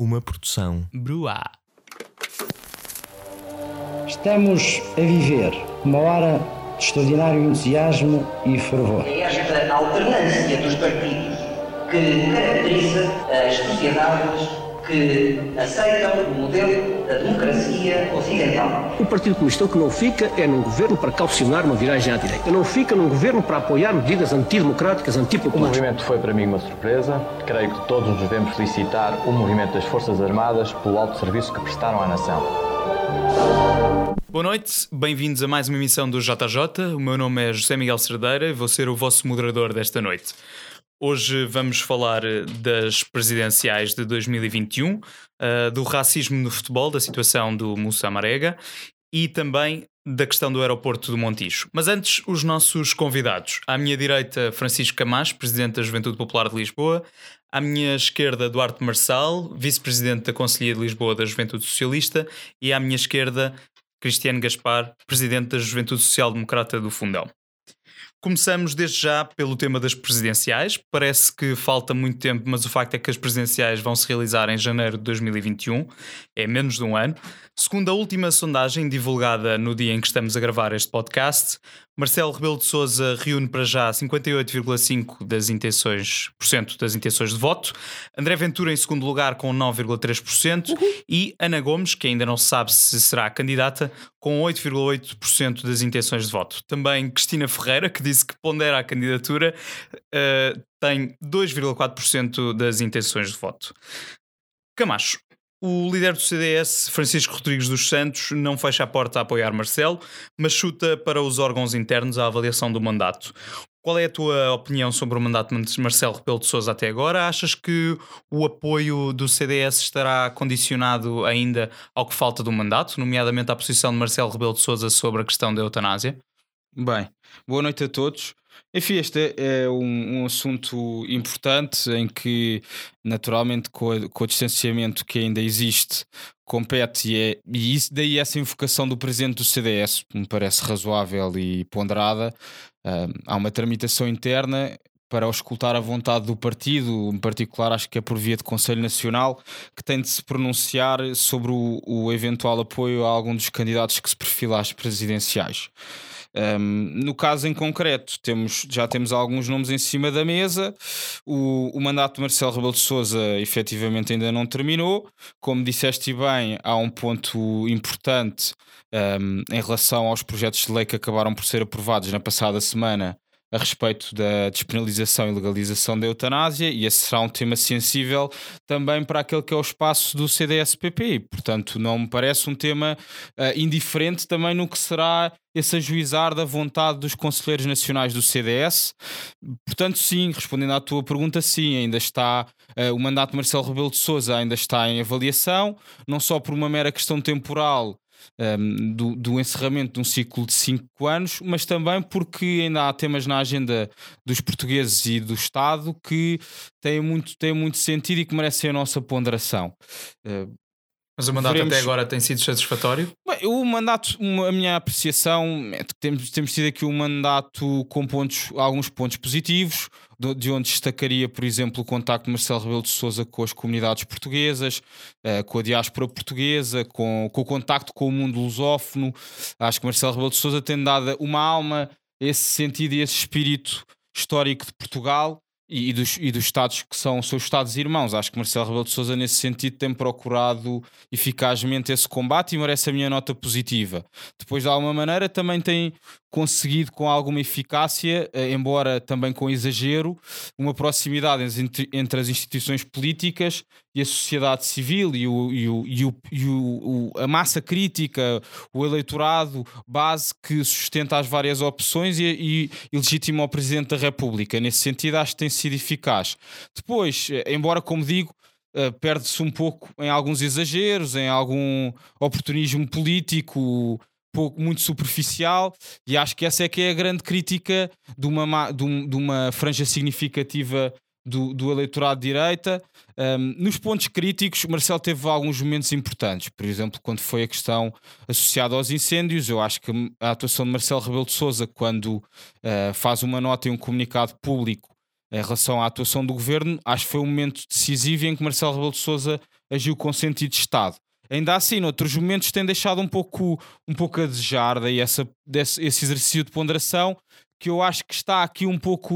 Uma produção. Bruá. Estamos a viver uma hora de extraordinário entusiasmo e fervor. É esta alternância dos partidos que caracteriza as sociedades que aceitam o modelo da democracia ocidental. O Partido Comunista o que não fica é num governo para calcionar uma viragem à direita. Não fica num governo para apoiar medidas antidemocráticas, O antipopulares. movimento foi para mim uma surpresa. Creio que todos nos devemos felicitar o movimento das Forças Armadas pelo alto serviço que prestaram à nação. Boa noite, bem-vindos a mais uma emissão do JJ. O meu nome é José Miguel Cerdeira e vou ser o vosso moderador desta noite. Hoje vamos falar eh, das presidenciais de 2021, eh, do racismo no futebol, da situação do Moussa Marega e também da questão do aeroporto do Montijo. Mas antes, os nossos convidados. À minha direita, Francisco Camacho, presidente da Juventude Popular de Lisboa. À minha esquerda, Duarte Marçal, vice-presidente da Conselhia de Lisboa da Juventude Socialista. E à minha esquerda, Cristiano Gaspar, presidente da Juventude Social Democrata do Fundão. Começamos desde já pelo tema das presidenciais. Parece que falta muito tempo, mas o facto é que as presidenciais vão se realizar em janeiro de 2021, é menos de um ano. Segundo a última sondagem divulgada no dia em que estamos a gravar este podcast, Marcelo Rebelo de Sousa reúne para já 58,5% das intenções, por cento das intenções de voto, André Ventura em segundo lugar com 9,3% e Ana Gomes, que ainda não se sabe se será candidata, com 8,8% das intenções de voto. Também Cristina Ferreira, que disse que pondera a candidatura, eh, tem 2,4% das intenções de voto. Camacho, o líder do CDS, Francisco Rodrigues dos Santos, não fecha a porta a apoiar Marcelo, mas chuta para os órgãos internos a avaliação do mandato. Qual é a tua opinião sobre o mandato de Marcelo Rebelo de Sousa até agora? Achas que o apoio do CDS estará condicionado ainda ao que falta do mandato, nomeadamente à posição de Marcelo Rebelo de Sousa sobre a questão da eutanásia? Bem, boa noite a todos. Enfim, este é um, um assunto importante em que, naturalmente, com, a- com o distanciamento que ainda existe, compete e, é, e isso, daí essa invocação do presidente do CDS me parece razoável e ponderada. Ah, há uma tramitação interna para auscultar a vontade do partido, em particular acho que é por via de Conselho Nacional, que tem de se pronunciar sobre o, o eventual apoio a algum dos candidatos que se perfila às presidenciais. Um, no caso em concreto, temos, já temos alguns nomes em cima da mesa. O, o mandato de Marcelo Rebelo de Souza efetivamente ainda não terminou. Como disseste bem, há um ponto importante um, em relação aos projetos de lei que acabaram por ser aprovados na passada semana a respeito da despenalização e legalização da eutanásia, e esse será um tema sensível também para aquele que é o espaço do CDS-PP. Portanto, não me parece um tema ah, indiferente também no que será esse ajuizar da vontade dos conselheiros nacionais do CDS. Portanto, sim, respondendo à tua pergunta, sim, ainda está ah, o mandato de Marcelo Rebelo de Sousa ainda está em avaliação, não só por uma mera questão temporal um, do, do encerramento de um ciclo de cinco anos, mas também porque ainda há temas na agenda dos portugueses e do Estado que têm muito, têm muito sentido e que merecem a nossa ponderação. Uh, Mas o mandato Veremos- até agora tem sido satisfatório? Bem, o mandato, a minha apreciação é que temos, temos tido aqui um mandato com pontos, alguns pontos positivos, de onde destacaria, por exemplo, o contacto de Marcelo Rebelo de Sousa com as comunidades portuguesas, eh, com a diáspora portuguesa, com, com o contacto com o mundo lusófono. Acho que Marcelo Rebelo de Sousa tem dado uma alma, esse sentido e esse espírito histórico de Portugal. E, dos, e dos Estados que são seus Estados irmãos. Acho que Marcelo Rebelo de Sousa, nesse sentido, tem procurado eficazmente esse combate e merece a minha nota positiva. Depois, de alguma maneira, também tem conseguido com alguma eficácia, eh, embora também com exagero, uma proximidade entre, entre as instituições políticas e a sociedade civil e, o, e, o, e, o, e o- a massa crítica, o eleitorado base que sustenta as várias opções e, e, e legitima o Presidente da República. Nesse sentido, acho que tem sido eficaz. Depois, eh, embora, como digo, uh, perde-se um pouco em alguns exageros, em algum oportunismo político pouco, muito superficial, e acho que essa é que é a grande crítica de uma, de, um, de uma franja significativa do, do eleitorado de direita. Um, nos pontos críticos, Marcelo teve alguns momentos importantes. Por exemplo, quando foi a questão associada aos incêndios, eu acho que a atuação de Marcelo Rebelo de Souza, quando uh, faz uma nota e um comunicado público em relação à atuação do governo, acho que foi um momento decisivo em que Marcelo Rebelo de Souza agiu com sentido de Estado. Ainda assim, noutros momentos tem deixado um pouco, um pouco a desejar daí essa, desse, esse exercício de ponderação que eu acho que está aqui um pouco,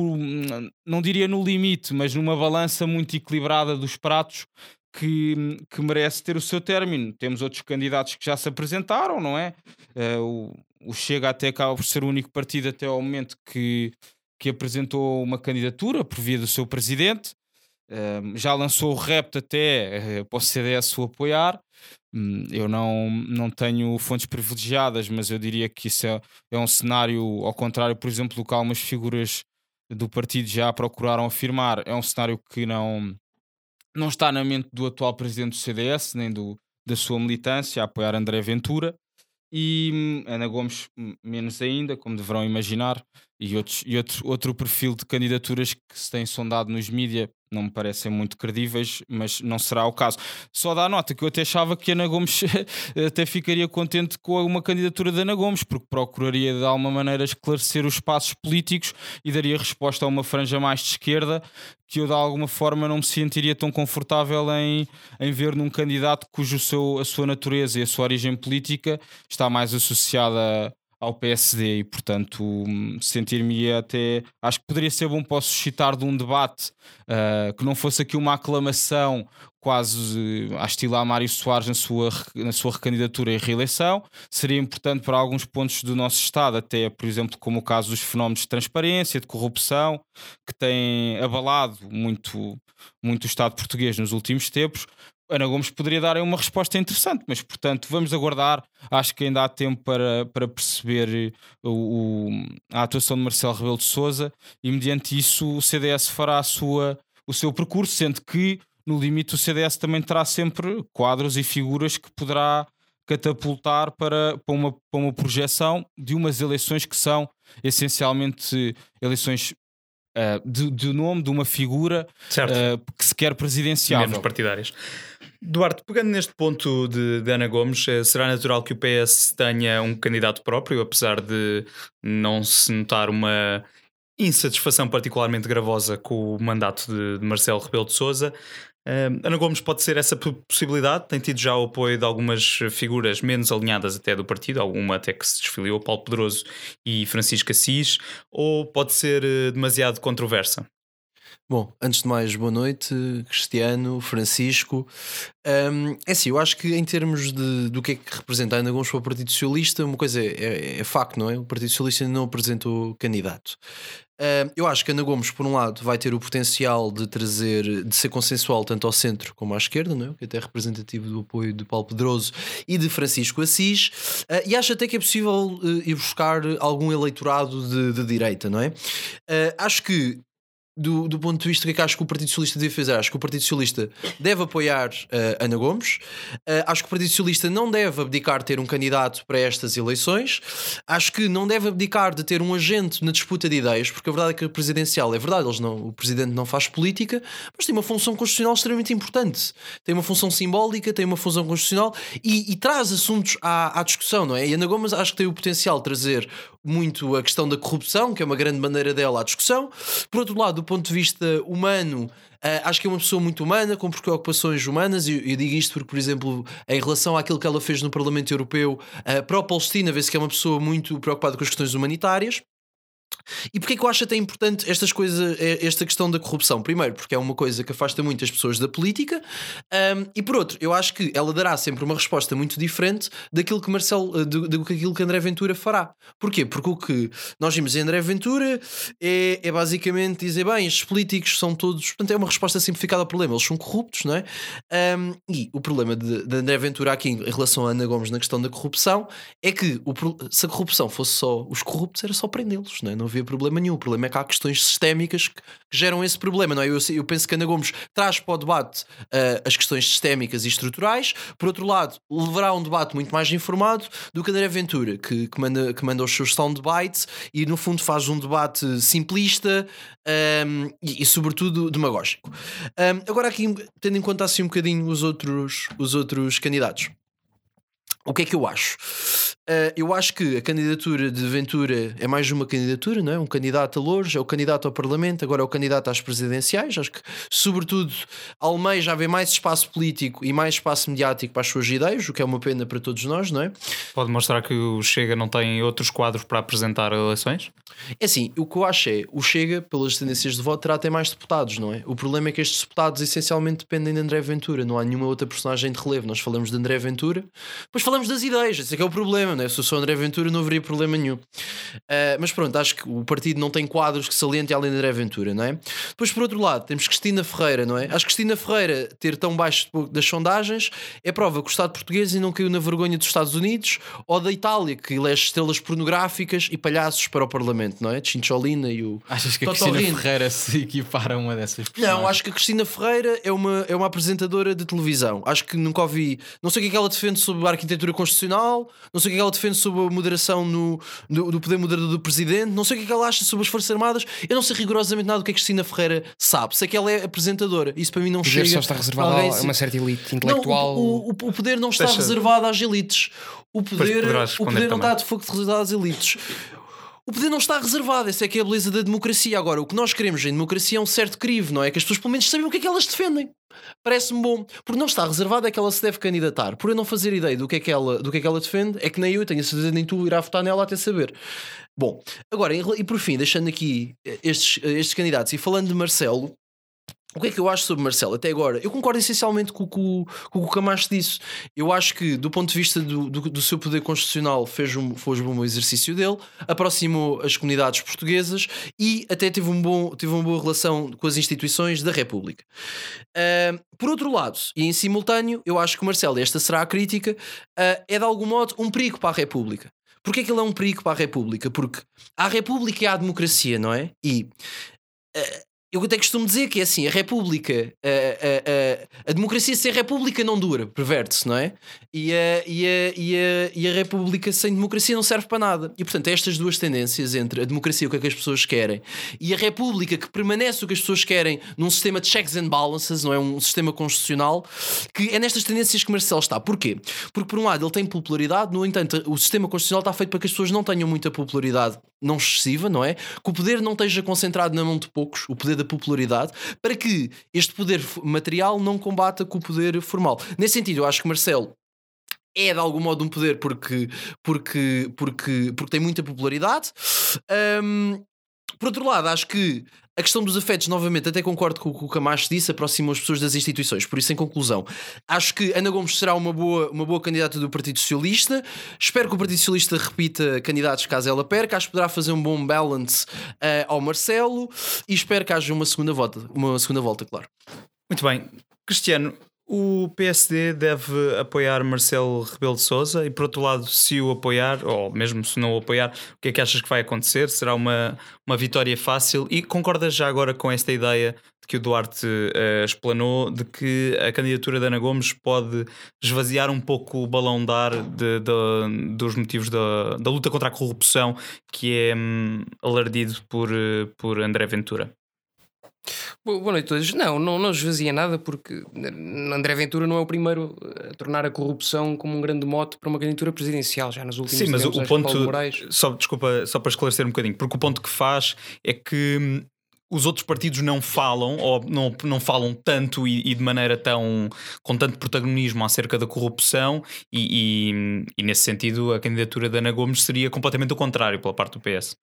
não diria no limite, mas numa balança muito equilibrada dos pratos que, que merece ter o seu término. Temos outros candidatos que já se apresentaram, não é? Uh, o, o Chega até acaba por ser o único partido até ao momento que, que apresentou uma candidatura por via do seu presidente. Uh, já lançou o repto até uh, para o CDS o apoiar. Hum, eu não, não tenho fontes privilegiadas, mas eu diria que isso é, é um cenário, ao contrário, por exemplo, do que algumas figuras do partido já procuraram afirmar, é um cenário que não, não está na mente do atual presidente do CDS, nem do, da sua militância, a apoiar André Ventura. E hum, Ana Gomes, menos ainda, como deverão imaginar, e, outros, e outro, outro perfil de candidaturas que se tem sondado nos mídias não me parecem muito credíveis, mas não será o caso. Só dá nota que eu até achava que Ana Gomes até ficaria contente com uma candidatura de Ana Gomes, porque procuraria de alguma maneira esclarecer os passos políticos e daria resposta a uma franja mais de esquerda que eu de alguma forma não me sentiria tão confortável em, em ver num candidato cujo seu, a sua natureza e a sua origem política está mais associada ao PSD e, portanto, sentir-me até. Acho que poderia ser bom para suscitar de um debate uh, que não fosse aqui uma aclamação quase a estilar Mário Soares na sua, na sua recandidatura e reeleição. Seria importante para alguns pontos do nosso Estado, até, por exemplo, como o caso dos fenómenos de transparência, de corrupção, que têm abalado muito, muito o Estado português nos últimos tempos. Ana Gomes poderia dar uma resposta interessante, mas portanto vamos aguardar. Acho que ainda há tempo para, para perceber o, o, a atuação de Marcelo Rebelo de Souza e mediante isso o CDS fará a sua, o seu percurso, sendo que no limite o CDS também terá sempre quadros e figuras que poderá catapultar para, para, uma, para uma projeção de umas eleições que são essencialmente eleições Uh, nome de uma figura uh, que se quer presidencial. Menos partidárias. Duarte, pegando neste ponto de, de, Ana Gomes, eh, será natural que o PS tenha um candidato próprio, apesar de não se notar uma insatisfação particularmente gravosa com o mandato de, de Marcelo Rebelo de Sousa. Uh, Ana Gomes pode ser essa possibilidade, tem tido já o apoio de algumas figuras menos alinhadas até do partido, alguma até que se desfiliou, Paulo Pedroso e Francisco Assis, ou pode ser uh, demasiado controversa? Bom, antes de mais, boa noite, Cristiano, Francisco. Um, é assim, eu acho que em termos de, do que é que representa a Ana Gomes para o Partido Socialista, uma coisa é, é, é facto, não é? O Partido Socialista ainda não apresentou candidato. Uh, eu acho que Ana Gomes, por um lado, vai ter o potencial de trazer, de ser consensual tanto ao centro como à esquerda, não é? que até é representativo do apoio de Paulo Pedroso e de Francisco Assis, uh, e acho até que é possível uh, ir buscar algum eleitorado de, de direita, não é? acho que do, do ponto de vista que é acho que o Partido Socialista deve fazer. Acho que o Partido Socialista deve apoiar uh, Ana Gomes. Uh, acho que o Partido Socialista não deve abdicar de ter um candidato para estas eleições. Acho que não deve abdicar de ter um agente na disputa de ideias, porque a verdade é que a presidencial é verdade, eles não, o presidente não faz política, mas tem uma função constitucional extremamente importante. Tem uma função simbólica, tem uma função constitucional e, e traz assuntos à, à discussão, não é? E Ana Gomes acho que tem o potencial de trazer muito a questão da corrupção, que é uma grande maneira dela à discussão. Por outro lado, do ponto de vista humano, Uh, acho que é uma pessoa muito humana, com preocupações humanas, e eu, digo isto porque, por exemplo, em relação àquilo que ela fez no Parlamento Europeu uh, para a Palestina, vê-se que é uma pessoa muito preocupada com as questões humanitárias. E porquê que eu acho até importante estas coisas, é, esta questão da corrupção? Primeiro, porque é uma coisa que afasta muitas pessoas da política, um, e por outro, eu acho que ela dará sempre uma resposta muito diferente daquilo que Marcelo, eh, do, do que André Ventura fará. Porquê? Porque o que nós vimos em André Ventura é, é basicamente dizer, bem, estes políticos são todos, portanto, é uma resposta simplificada ao problema, eles são corruptos, não é? Um, e o problema de, de, André Ventura aqui em relação a Ana Gomes na questão da corrupção é que o, se a corrupção fosse só os corruptos, era só prendê-los, não é? Não havia problema nenhum. O problema é que há questões sistémicas que, geram esse problema, não é? Eu, eu, penso que Ana Gomes traz para o debate uh, as questões sistémicas e estruturais, por outro lado, levará um debate muito mais informado do que André Ventura, que, que, manda, que manda os seus soundbites e no fundo faz um debate simplista um, e, e, sobretudo demagógico. Um, agora aqui, tendo em conta assim um bocadinho os outros, os outros candidatos. O que é que eu acho? Uh, eu acho que a candidatura de Ventura é mais uma candidatura, não é? Um candidato a Louros, é o candidato ao Parlamento, agora é o candidato às presidenciais. Acho que, sobretudo, Almeida já vê mais espaço político e mais espaço mediático para as suas ideias, o que é uma pena para todos nós, não é? Pode mostrar que o Chega não tem outros quadros para apresentar eleições? É assim, o que eu acho é o Chega, pelas tendências de voto, terá até mais deputados, não é? O problema é que estes deputados essencialmente dependem de André Ventura, não há nenhuma outra personagem de relevo. Nós falamos de André Ventura, depois falamos das ideias, esse é que é o problema né? se eu sou André Ventura não haveria problema nenhum. Uh, mas pronto, acho que o partido não tem quadros que salientem além de André Ventura, não é? Depois, por outro lado, temos Cristina Ferreira, não é? Acho que Cristina Ferreira ter tão baixo das sondagens é prova que o Estado português não caiu na vergonha dos Estados Unidos ou da Itália, que elege estrelas pornográficas e palhaços para o Parlamento, não é? Cincholina e o. Achas que a Cristina Ferreira se equipara a uma dessas pessoas? Não, acho que a Cristina Ferreira é uma, é uma apresentadora de televisão. Acho que nunca ouvi. Não sei o que é que ela defende sobre a arquitetura constitucional, não sei o que é que ela defende sobre a moderação no, no, do poder moderador do presidente, não sei o que é que ela acha sobre as Forças Armadas, eu não sei rigorosamente nada do que a Cristina Ferreira sabe. Sei que ela é apresentadora, isso para mim não o poder chega. só está reservado a assim. uma certa elite intelectual. Não, o, o, o, poder não está Deixa... reservado às elites. O poder, o poder não está de fogo reservado às elites. O poder não está reservado, essa é que é a beleza da democracia. Agora, o que nós queremos em democracia é um certo crivo, não é? Que as pessoas pelo menos sabem o que é que elas defendem. Parece-me bom. Porque não está reservado é que ela se deve candidatar. Por eu não fazer ideia do que é que ela, do que é que ela defende, é que nem eu tenho a certeza nem tu irá votar nela até saber. Bom, agora, e por fim, deixando aqui estes, estes candidatos e falando de Marcelo, o que é que eu acho sobre Marcelo até agora? Eu concordo essencialmente com, com, com o o Camacho disse. Eu acho que, do ponto de vista do, do, do seu poder constitucional, fez um, fez um bom exercício dele, aproximou as comunidades portuguesas e até teve, um bom, teve uma boa relação com as instituições da República. Uh, por outro lado, e em simultâneo, eu acho que Marcelo, esta será a crítica, uh, é de algum modo um perigo para a República. Porquê é que ele é um perigo para a República? Porque a República há a democracia, não é? E. Eu até costumo dizer que é assim: a República, a, a, a, a democracia sem República não dura, perverte-se, não é? E a, e, a, e, a, e a República sem democracia não serve para nada. E portanto, estas duas tendências entre a democracia, o que é que as pessoas querem, e a República, que permanece o que as pessoas querem num sistema de checks and balances, não é? Um sistema constitucional, que é nestas tendências que Marcelo está. Porquê? Porque, por um lado, ele tem popularidade, no entanto, o sistema constitucional está feito para que as pessoas não tenham muita popularidade não excessiva, não é? Que o poder não esteja concentrado na mão de poucos, o poder da popularidade, para que este poder material não combata com o poder formal. Nesse sentido, eu acho que Marcelo é de algum modo um poder porque, porque, porque, porque tem muita popularidade. Um, por outro lado, acho que a questão dos afetos, novamente, até concordo com o que o Camacho disse, aproximam as pessoas das instituições. Por isso, em conclusão, acho que Ana Gomes será uma boa, uma boa candidata do Partido Socialista. Espero que o Partido Socialista repita candidatos caso ela perca. Acho que poderá fazer um bom balance uh, ao Marcelo e espero que haja uma segunda volta, uma segunda volta, claro. Muito bem. Cristiano, o PSD deve apoiar Marcelo Rebelo de Sousa e, por outro lado, se o apoiar, ou mesmo se não o apoiar, o que é que achas que vai acontecer? Será uma, uma vitória fácil? E concordas já agora com esta ideia de que o Duarte uh, explanou de que a candidatura da Ana Gomes pode esvaziar um pouco o balão de ar de, de, dos motivos da, da luta contra a corrupção que é um, alardido por, uh, por André Ventura? Boa noite a todos. Não, não, não esvazia nada porque André Ventura não é o primeiro a tornar a corrupção como um grande mote para uma candidatura presidencial, já nos últimos Sim, mas o, ponto. Só, desculpa, só para esclarecer um bocadinho, porque o ponto que faz é que hum, os outros partidos não falam ou não, não falam tanto e, e, de maneira tão com tanto protagonismo acerca da corrupção e, e, e, nesse sentido a candidatura da Ana Gomes seria completamente o contrário pela parte do PS.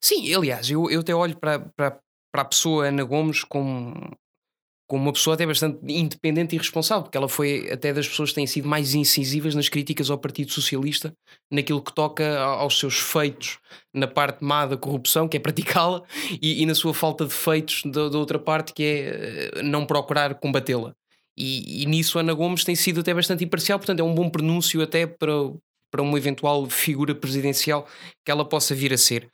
Sim, aliás, eu, eu até olho para, para, para a pessoa Ana Gomes como, como uma pessoa até bastante independente e responsável, porque ela foi até das pessoas que têm sido mais incisivas nas críticas ao Partido Socialista, naquilo que toca aos seus feitos na parte má da corrupção, que é praticá-la, e, e, na sua falta de feitos da, da outra parte, que é eh, não procurar combatê-la. E, e, nisso Ana Gomes tem sido até bastante imparcial, portanto é um bom prenúncio até para, para uma eventual figura presidencial que ela possa vir a ser.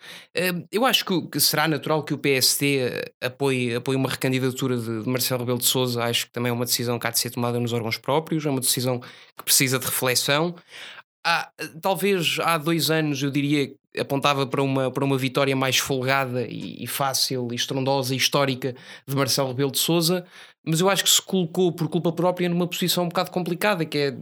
Eu acho que, será natural que o PSD apoie, apoie uma recandidatura de, de Marcelo Rebelo de Sousa. Acho que também é uma decisão que há de ser tomada nos órgãos próprios, é uma decisão que precisa de reflexão. Há, talvez há dois anos eu diria apontava para uma, para uma vitória mais folgada e, e fácil, e estrondosa e histórica de Marcelo Rebelo de Sousa mas eu acho que se colocou por culpa própria numa posição um bocado complicada, que é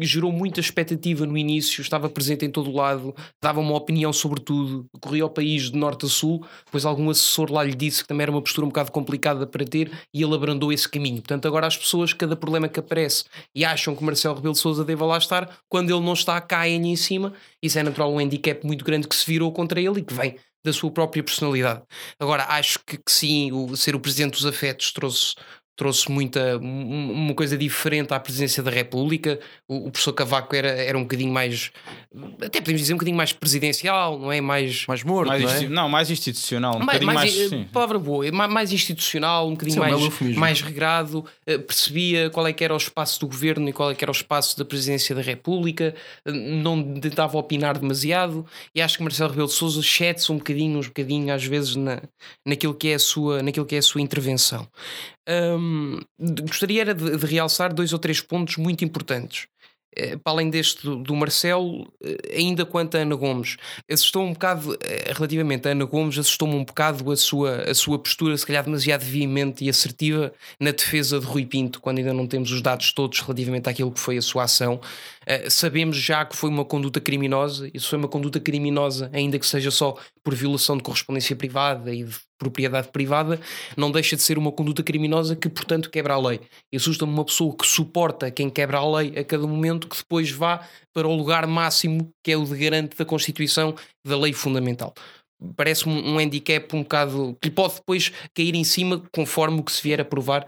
gerou muita expectativa no início, estava presente em todo o lado, dava uma opinião sobre tudo, corria ao país de norte a sul, depois algum assessor lá lhe disse que também era uma postura um bocado complicada para ter e ele abrandou esse caminho. Portanto, agora as pessoas, cada problema que aparece e acham que Marcelo Rebelo de Sousa deva lá estar, quando ele não está, caem em cima. Isso é natural um handicap muito grande que se virou contra ele e que vem da sua própria personalidade. Agora, acho que, que sim, o, ser o presidente dos afetos trouxe, trouxe muita uma coisa diferente à presidência da República. O, o, professor Cavaco era, era um bocadinho mais, até podemos dizer um bocadinho mais presidencial, não é? Mais, mais morto, mais não, é? não, mais institucional, um mais, mais, mais eh, palavra boa, mais, institucional, um bocadinho sim, mais, mais regrado, uh, percebia qual é que era o espaço do governo e qual é que era o espaço da presidência da República, uh, não tentava opinar demasiado, e acho que Marcelo Rebelo de Sousa excede-se um bocadinho, uns bocadinho às vezes na, naquilo, que é a sua, naquilo que é a sua intervenção. Um, gostaria era de, de, realçar dois ou três pontos muito importantes. Eh, para além deste do, Marcelo, eh, ainda quanto a Ana Gomes, assustou um bocado, eh, relativamente a Ana Gomes, assustou-me um bocado a sua, a sua postura, se calhar demasiado veemente e assertiva na defesa de Rui Pinto, quando ainda não temos os dados todos relativamente àquilo que foi a sua ação. Uh, sabemos já que foi uma conduta criminosa, isso foi uma conduta criminosa, ainda que seja só por violação de correspondência privada e de propriedade privada, não deixa de ser uma conduta criminosa que, portanto, quebra a lei. E assusta-me uma pessoa que suporta quem quebra a lei a cada momento, que depois vá para o lugar máximo que é o de garante da Constituição da lei fundamental. Parece-me um handicap um bocado que lhe pode depois cair em cima conforme o que se vier a provar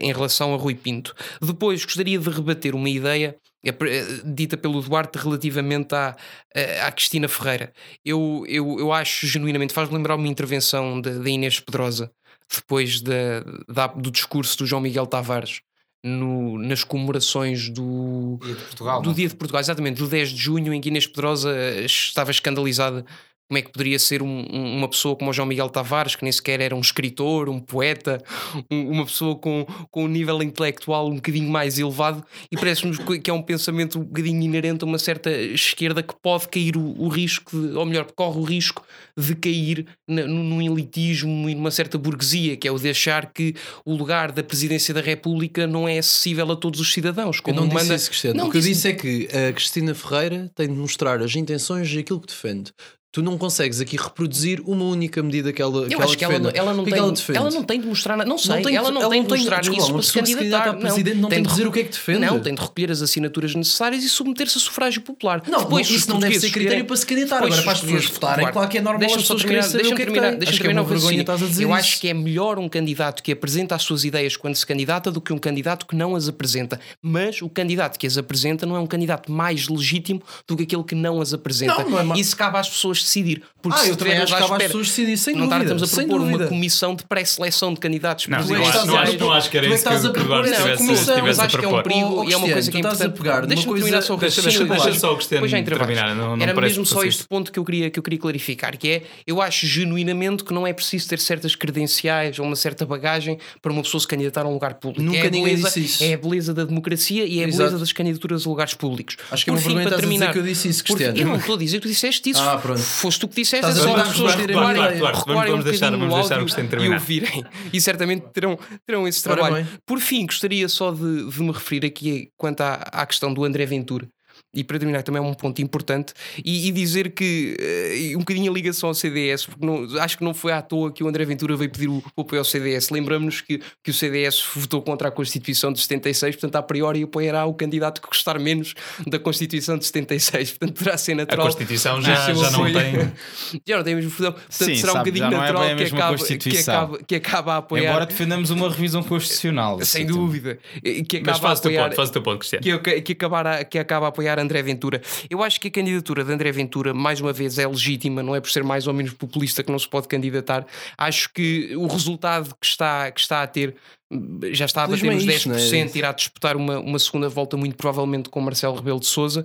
em relação a Rui Pinto. Depois gostaria de rebater uma ideia é eh, dita pelo Duarte relativamente à, eh, à Cristina Ferreira. Eu, eu, eu acho genuinamente, faz-me lembrar uma intervenção da Inês Pedrosa depois de, de, do discurso do João Miguel Tavares no, nas comemorações do Dia de Portugal. Do Dia de Portugal, exatamente, do 10 de junho, em que Inês Pedrosa eh, estava escandalizada como é que poderia ser um, uma pessoa como o João Miguel Tavares, que nem sequer era um escritor, um poeta, um, uma pessoa com, com um nível intelectual um bocadinho mais elevado, e parece-nos que é um pensamento um bocadinho inerente a uma certa esquerda que pode cair o, o risco, de, ou melhor, corre o risco de cair na, num elitismo e numa certa burguesia, que é o de achar que o lugar da presidência da República não é acessível a todos os cidadãos. Como eu não manda... disse isso, Cristiano. Não, o que disse... eu disse é que a Cristina Ferreira tem de mostrar as intenções e aquilo que defende tu não consegues aqui reproduzir uma única medida que ela, que acho que ela, ela, não tem, ela, ela, não tem de mostrar nada. Não sei, não tem, ela não ela tem de mostrar tem, isso para se candidatar. A presidente não, não tem de dizer o que é que defende. Não, tem de recolher as assinaturas necessárias e submeter-se a sufrágio popular. Não, Depois, isso não deve ser critério para se candidatar. Agora, para as pessoas votarem, claro que é normal saber o que é tem. Deixa-me terminar o raciocínio. Eu acho que é melhor um candidato que apresenta as suas ideias quando se candidata do que um candidato que não as apresenta. Mas o candidato que as apresenta não é um candidato mais legítimo do que aquele que não as apresenta. É Isso cabe às pessoas decidir. Porque ah, eu também acho que as pessoas decidirem sem não dúvida. Não estamos a propor uma comissão de pré-seleção de candidatos não, não, acho, não, acho, não acho que era isso que o Eduardo estivesse, mas acho que é um perigo e é uma coisa que é importante. Deixa-me terminar só o raciocínio. Deixa só o Cristiano terminar. Era mesmo só este ponto que eu queria clarificar, que é, eu acho genuinamente que não é preciso ter certas credenciais ou uma certa bagagem para uma pessoa se candidatar a um lugar público. Nunca é ninguém disse isso. É a beleza da democracia e é a beleza das candidaturas a lugares públicos. Acho que é uma vergonha dizer que eu disse isso, Cristiano. Eu não estou a dizer que tu disseste isso. Ah, pronto. Foste tu que disseste. As pessoas claro, claro, claro. Vamos, vamos deixar, vamos deixar Cristiano terminar. E ouvirem. E certamente terão, terão esse trabalho. Por fim, gostaria só de, de me referir aqui quanto à, à questão do André Ventura e para terminar também é um ponto importante, e, e dizer que uh, um bocadinho a ligação ao CDS, porque não, acho que não foi à toa que o André Ventura veio pedir o, o apoio ao CDS. Lembramos-nos que, que o CDS votou contra a Constituição de 76, portanto, a priori apoiará o candidato que gostar menos da Constituição de 76, portanto, poderá ser natural. A Constituição já, já não tem. já não tem mesmo fudão, portanto, Sim, será sabe, um bocadinho é natural é que, acabe, que, acabe, que acaba a apoiar. Embora defendamos uma revisão constitucional. Sem dúvida. Que acaba Mas faz o teu ponto, faz o teu ponto, Cristiano. Que, que, acabar, que acaba a apoiar André Ventura. Eu acho que a candidatura de André Ventura, mais uma vez, é legítima, não é por ser mais ou menos populista que não se pode candidatar. Acho que o resultado que está, que está a ter já está a bater nos 10%, é? irá disputar uma, uma segunda volta, muito provavelmente com Marcelo Rebelo de Souza.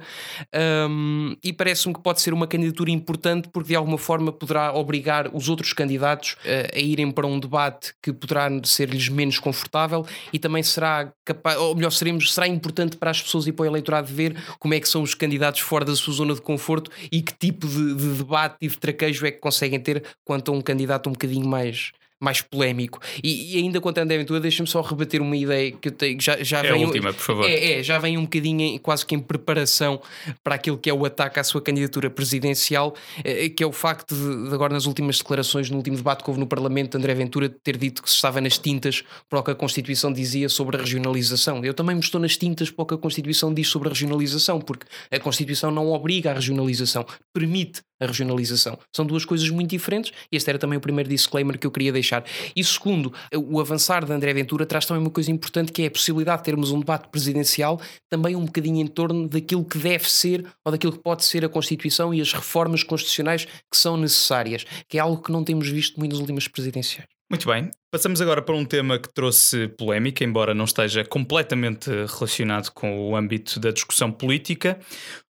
Um, e parece-me que pode ser uma candidatura importante porque de alguma forma poderá obrigar os outros candidatos a, a irem para um debate que poderá ser-lhes menos confortável e também será capaz, ou melhor, seremos, será importante para as pessoas e para o eleitorado ver como é que são os candidatos fora da sua zona de conforto e que tipo de, de debate e de traquejo é que conseguem ter quanto a um candidato um bocadinho mais mais polémico. E, e ainda quanto a André Ventura, deixa-me só rebater uma ideia que eu tenho. Já, já é vem, a última, por favor. É, é, já vem um bocadinho em, quase que em preparação para aquilo que é o ataque à sua candidatura presidencial, eh, que é o facto de, de, agora nas últimas declarações, no último debate que houve no Parlamento, André Ventura ter dito que se estava nas tintas para o que a Constituição dizia sobre a regionalização. Eu também me estou nas tintas para o que a Constituição diz sobre a regionalização, porque a Constituição não obriga a regionalização, permite a regionalização. São duas coisas muito diferentes e este era também o primeiro disclaimer que eu queria deixar. E segundo, o avançar de André Ventura traz também uma coisa importante que é a possibilidade de termos um debate presidencial também um bocadinho em torno daquilo que deve ser ou daquilo que pode ser a Constituição e as reformas constitucionais que são necessárias, que é algo que não temos visto muito nas últimas presidenciais. Muito bem, passamos agora para um tema que trouxe polémica, embora não esteja completamente relacionado com o âmbito da discussão política.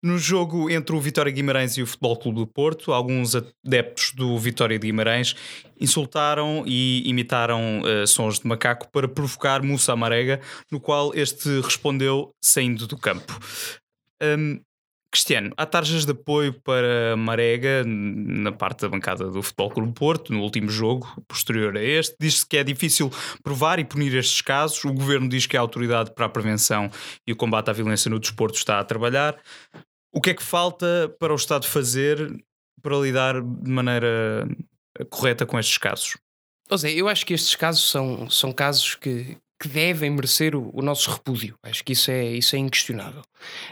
No jogo entre o Vitória Guimarães e o Futebol Clube do Porto, alguns adeptos do Vitória de Guimarães insultaram e imitaram uh, sons de macaco para provocar Moussa Marega, no qual este respondeu saindo do campo. Um, Cristiano, há tarjas de apoio para Marega na parte da bancada do Futebol Clube Porto, no último jogo, posterior a este. Diz-se que é difícil provar e punir estes casos. O governo diz que a autoridade para a prevenção e o combate à violência no desporto está a trabalhar. O que é que falta para o Estado fazer para lidar de maneira correta com estes casos? Ou seja, eu acho que estes casos são, são casos que, que devem merecer o, o, nosso repúdio. Acho que isso é, isso é inquestionável.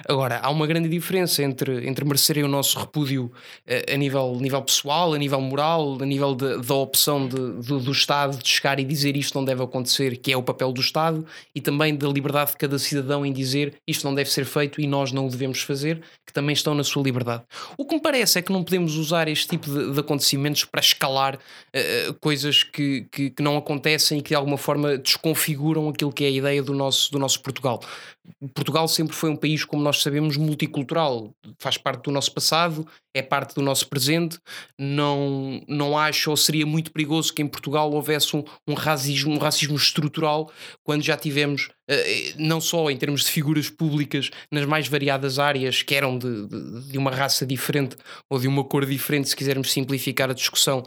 Agora, há uma grande diferença entre, entre merecerem o nosso repúdio a, eh, a nível, nível pessoal, a nível moral, a nível de, da opção de, do, do Estado de chegar e dizer isto não deve acontecer, que é o papel do Estado, e também da liberdade de cada cidadão em dizer isto não deve ser feito e nós não o devemos fazer, que também estão na sua liberdade. O que me parece é que não podemos usar este tipo de, de acontecimentos para escalar uh, coisas que, que, que não acontecem e que de alguma forma desconfiguram aquilo que é a ideia do nosso, do nosso Portugal. Portugal sempre foi um país, como nós sabemos, multicultural, faz parte do nosso passado, é parte do nosso presente. Não, não acho ou seria muito perigoso que em Portugal houvesse um, um racismo, um racismo estrutural quando já tivemos, uh, não só em termos de figuras públicas, nas mais variadas áreas que eram de, de, de, uma raça diferente ou de uma cor diferente, se quisermos simplificar a discussão,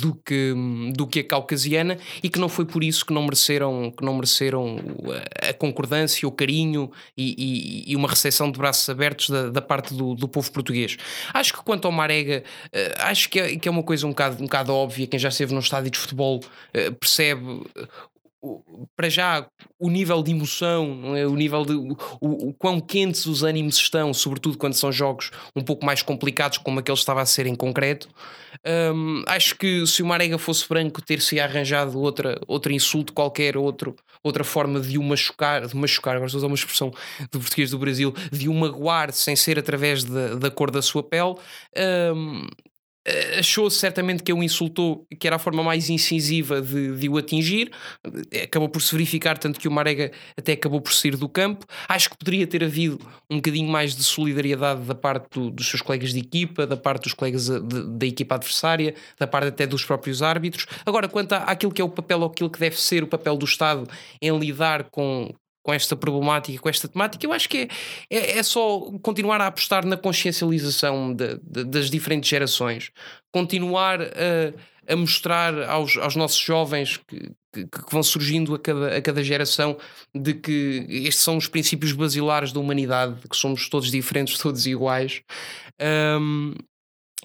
do que, do que a caucasiana, e que não foi por isso que não mereceram, que não mereceram a concordância, o carinho e, e, e uma recepção de braços abertos da, da parte do, do povo português. Acho que quanto ao Marega, uh, acho que é, que é uma coisa um bocado, um bocado óbvia. Quem já esteve num estádio de futebol uh, percebe para já o nível de emoção, é? o nível de o, o, quão quentes os ânimos estão, sobretudo quando são jogos um pouco mais complicados, como aquele estava a ser em concreto. Um, acho que se o Marega fosse branco, ter-se arranjado outra, outro insulto qualquer, outro, outra forma de o machucar, de machucar, agora estou a usar uma expressão do português do Brasil, de o magoar sem ser através da, da cor da sua pele. Um, achou certamente que o insultou, que era a forma mais incisiva de, de, o atingir. Eh, acabou por se verificar, tanto que o Marega até acabou por sair do campo. Acho que poderia ter havido um bocadinho mais de solidariedade da parte do, dos seus colegas de equipa, da parte dos colegas eh, de, da equipa adversária, da parte até dos próprios árbitros. Agora, quanto àquilo que é o papel ou aquilo que deve ser o papel do Estado em lidar com, com esta problemática, com esta temática, eu acho que é, é, é só continuar a apostar na consciencialização de, de, das diferentes gerações, continuar a, a mostrar aos, aos nossos jovens que, que, que, vão surgindo a cada, a cada geração de que estes são os princípios basilares da humanidade, que somos todos diferentes, todos iguais. Um,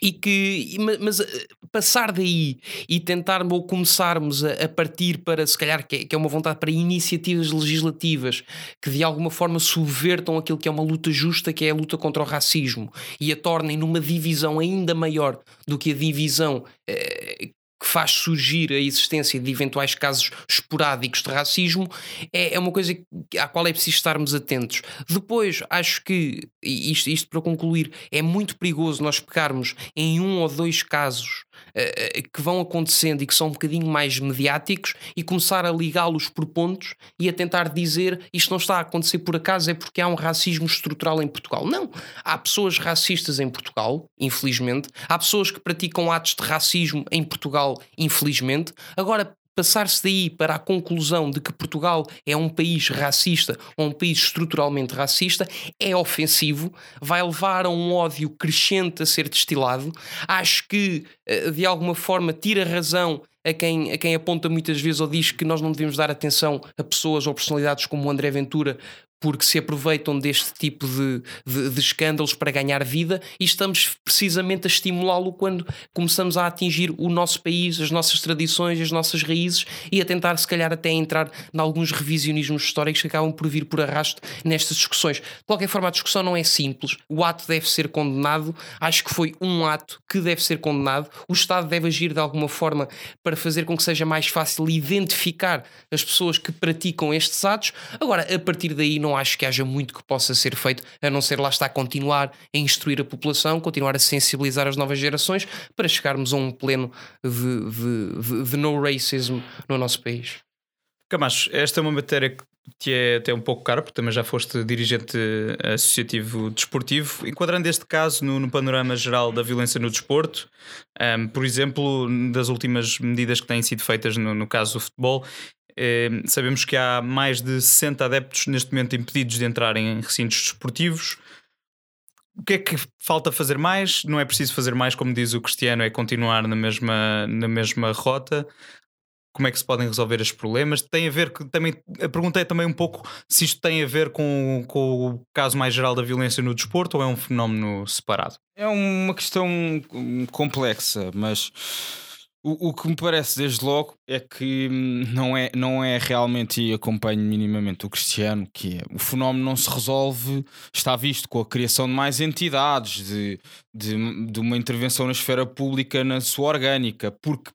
e que mas eh, passar daí e tentar ou começarmos a, partir para se calhar que é, que é, uma vontade para iniciativas legislativas que de alguma forma subvertam aquilo que é uma luta justa que é a luta contra o racismo e a tornem numa divisão ainda maior do que a divisão eh, que faz surgir a existência de eventuais casos esporádicos de racismo, é, é uma coisa à qual é preciso estarmos atentos. Depois, acho que, isto, isto para concluir, é muito perigoso nós pegarmos em um ou dois casos que vão acontecendo e que são um bocadinho mais mediáticos e começar a ligá-los por pontos e a tentar dizer isto não está a acontecer por acaso, é porque há um racismo estrutural em Portugal. Não. Há pessoas racistas em Portugal, infelizmente. Há pessoas que praticam atos de racismo em Portugal, infelizmente. Agora, passar-se daí para a conclusão de que Portugal é um país racista ou um país estruturalmente racista é ofensivo, vai levar a um ódio crescente a ser destilado. Acho que, eh, de alguma forma, tira razão a quem, a quem aponta muitas vezes ou diz que nós não devemos dar atenção a pessoas ou personalidades como o André Ventura porque se aproveitam deste tipo de, de, de escândalos para ganhar vida e estamos precisamente a estimulá-lo quando começamos a atingir o nosso país, as nossas tradições, as nossas raízes e a tentar, se calhar, até entrar em alguns revisionismos históricos que acabam por vir por arrasto nestas discussões. De qualquer forma, a discussão não é simples. O ato deve ser condenado. Acho que foi um ato que deve ser condenado. O Estado deve agir de alguma forma para fazer com que seja mais fácil identificar as pessoas que praticam estes atos. Agora, a partir daí, não acho que haja muito que possa ser feito, a não ser lá está continuar a instruir a população, continuar a sensibilizar as novas gerações para chegarmos a um pleno de, de, de, de no racism no nosso país. Camacho, esta é uma matéria que te é até um pouco cara, porque também já foste dirigente associativo desportivo. Enquadrando este caso no, no panorama geral da violência no desporto, um, por exemplo, das últimas medidas que têm sido feitas no, no caso do futebol, Ehm, sabemos que há mais de 60 adeptos neste momento impedidos de entrar em recintos desportivos. O que é que falta fazer mais? Não é preciso fazer mais, como diz o Cristiano, é continuar na mesma, na mesma rota. Como é que se podem resolver estes problemas? Tem a ver que também a pergunta é também um pouco se isto tem a ver com, com o caso mais geral da violência no desporto ou é um fenómeno separado? É uma questão complexa, mas o, que me parece desde logo é que hum, não é, não é realmente, e acompanho minimamente o Cristiano, que é, o fenómeno não se resolve, está visto com a criação de mais entidades, de, de, de uma intervenção na esfera pública na sua orgânica, porque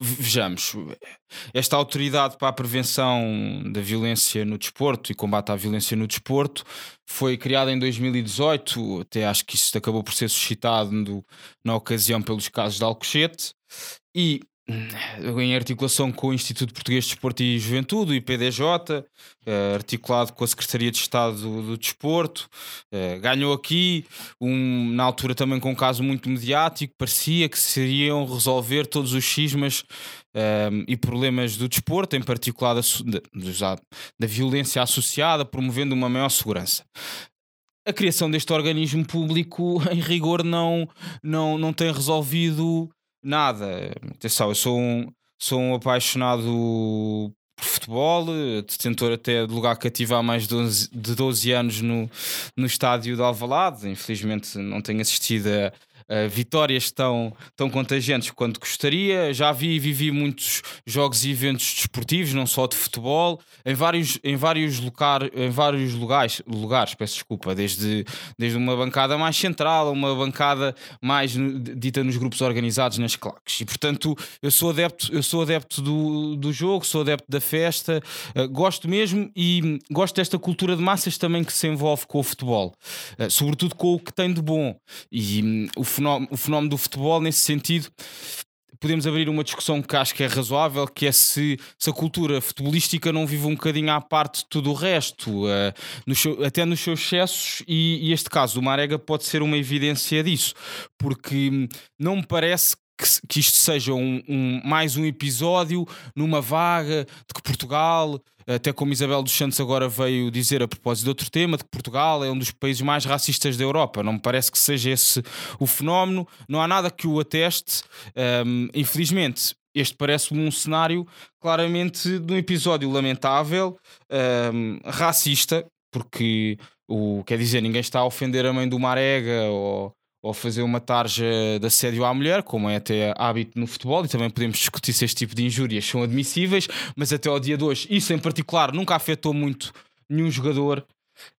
vejamos, esta autoridade para a prevenção da violência no desporto e combate à violência no desporto foi criada em 2018, até acho que isso acabou por ser suscitado no, na ocasião pelos casos de Alcochete e hum, em articulação com o Instituto Português de Desporto e Juventude, o IPDJ, eh, articulado com a Secretaria de Estado do, Desporto, eh, ganhou aqui, um, na altura também com um caso muito mediático, parecia que seriam resolver todos os cismas um, e problemas do desporto, em particular da, da, da violência associada, promovendo uma maior segurança. A criação deste organismo público, em rigor, não, não, não tem resolvido nada. Atenção, eu sou um, sou um apaixonado por futebol, detentor até de lugar cativo há mais de 12, de 12 anos no, no estádio de Alvalade. Infelizmente não tenho assistido a, uh, vitórias tão, tão contagiantes quanto gostaria. Já vi e vivi muitos jogos e eventos desportivos, não só de futebol, em vários, em vários, lugar, em vários lugares, lugares, peço desculpa, desde, desde uma bancada mais central a uma bancada mais dita nos grupos organizados nas claques. E portanto, eu sou adepto, eu sou adepto do, do jogo, sou adepto da festa, uh, gosto mesmo e gosto desta cultura de massas também que se envolve com o futebol, uh, sobretudo com o que tem de bom. E um, o fenómeno, o fenómeno do futebol, nesse sentido, podemos abrir uma discussão que acho que é razoável, que é se, se a cultura futebolística não vive um bocadinho à parte de tudo o resto, uh, no seu, até nos seus excessos, e, e, este caso do Marega pode ser uma evidência disso, porque não me parece que, que isto seja um, um, mais um episódio numa vaga de que Portugal, até como Isabel dos Santos agora veio dizer a propósito de outro tema, de que Portugal é um dos países mais racistas da Europa. Não me parece que seja esse o fenómeno, não há nada que o ateste. Um, infelizmente, este parece-me um cenário claramente de um episódio lamentável, um, racista, porque o, quer dizer, ninguém está a ofender a mãe do Marega ou ou fazer uma tarja de assédio à mulher, como é até hábito no futebol, e também podemos discutir se este tipo de injúrias são admissíveis, mas até ao dia de hoje, isso em particular nunca afetou muito nenhum jogador.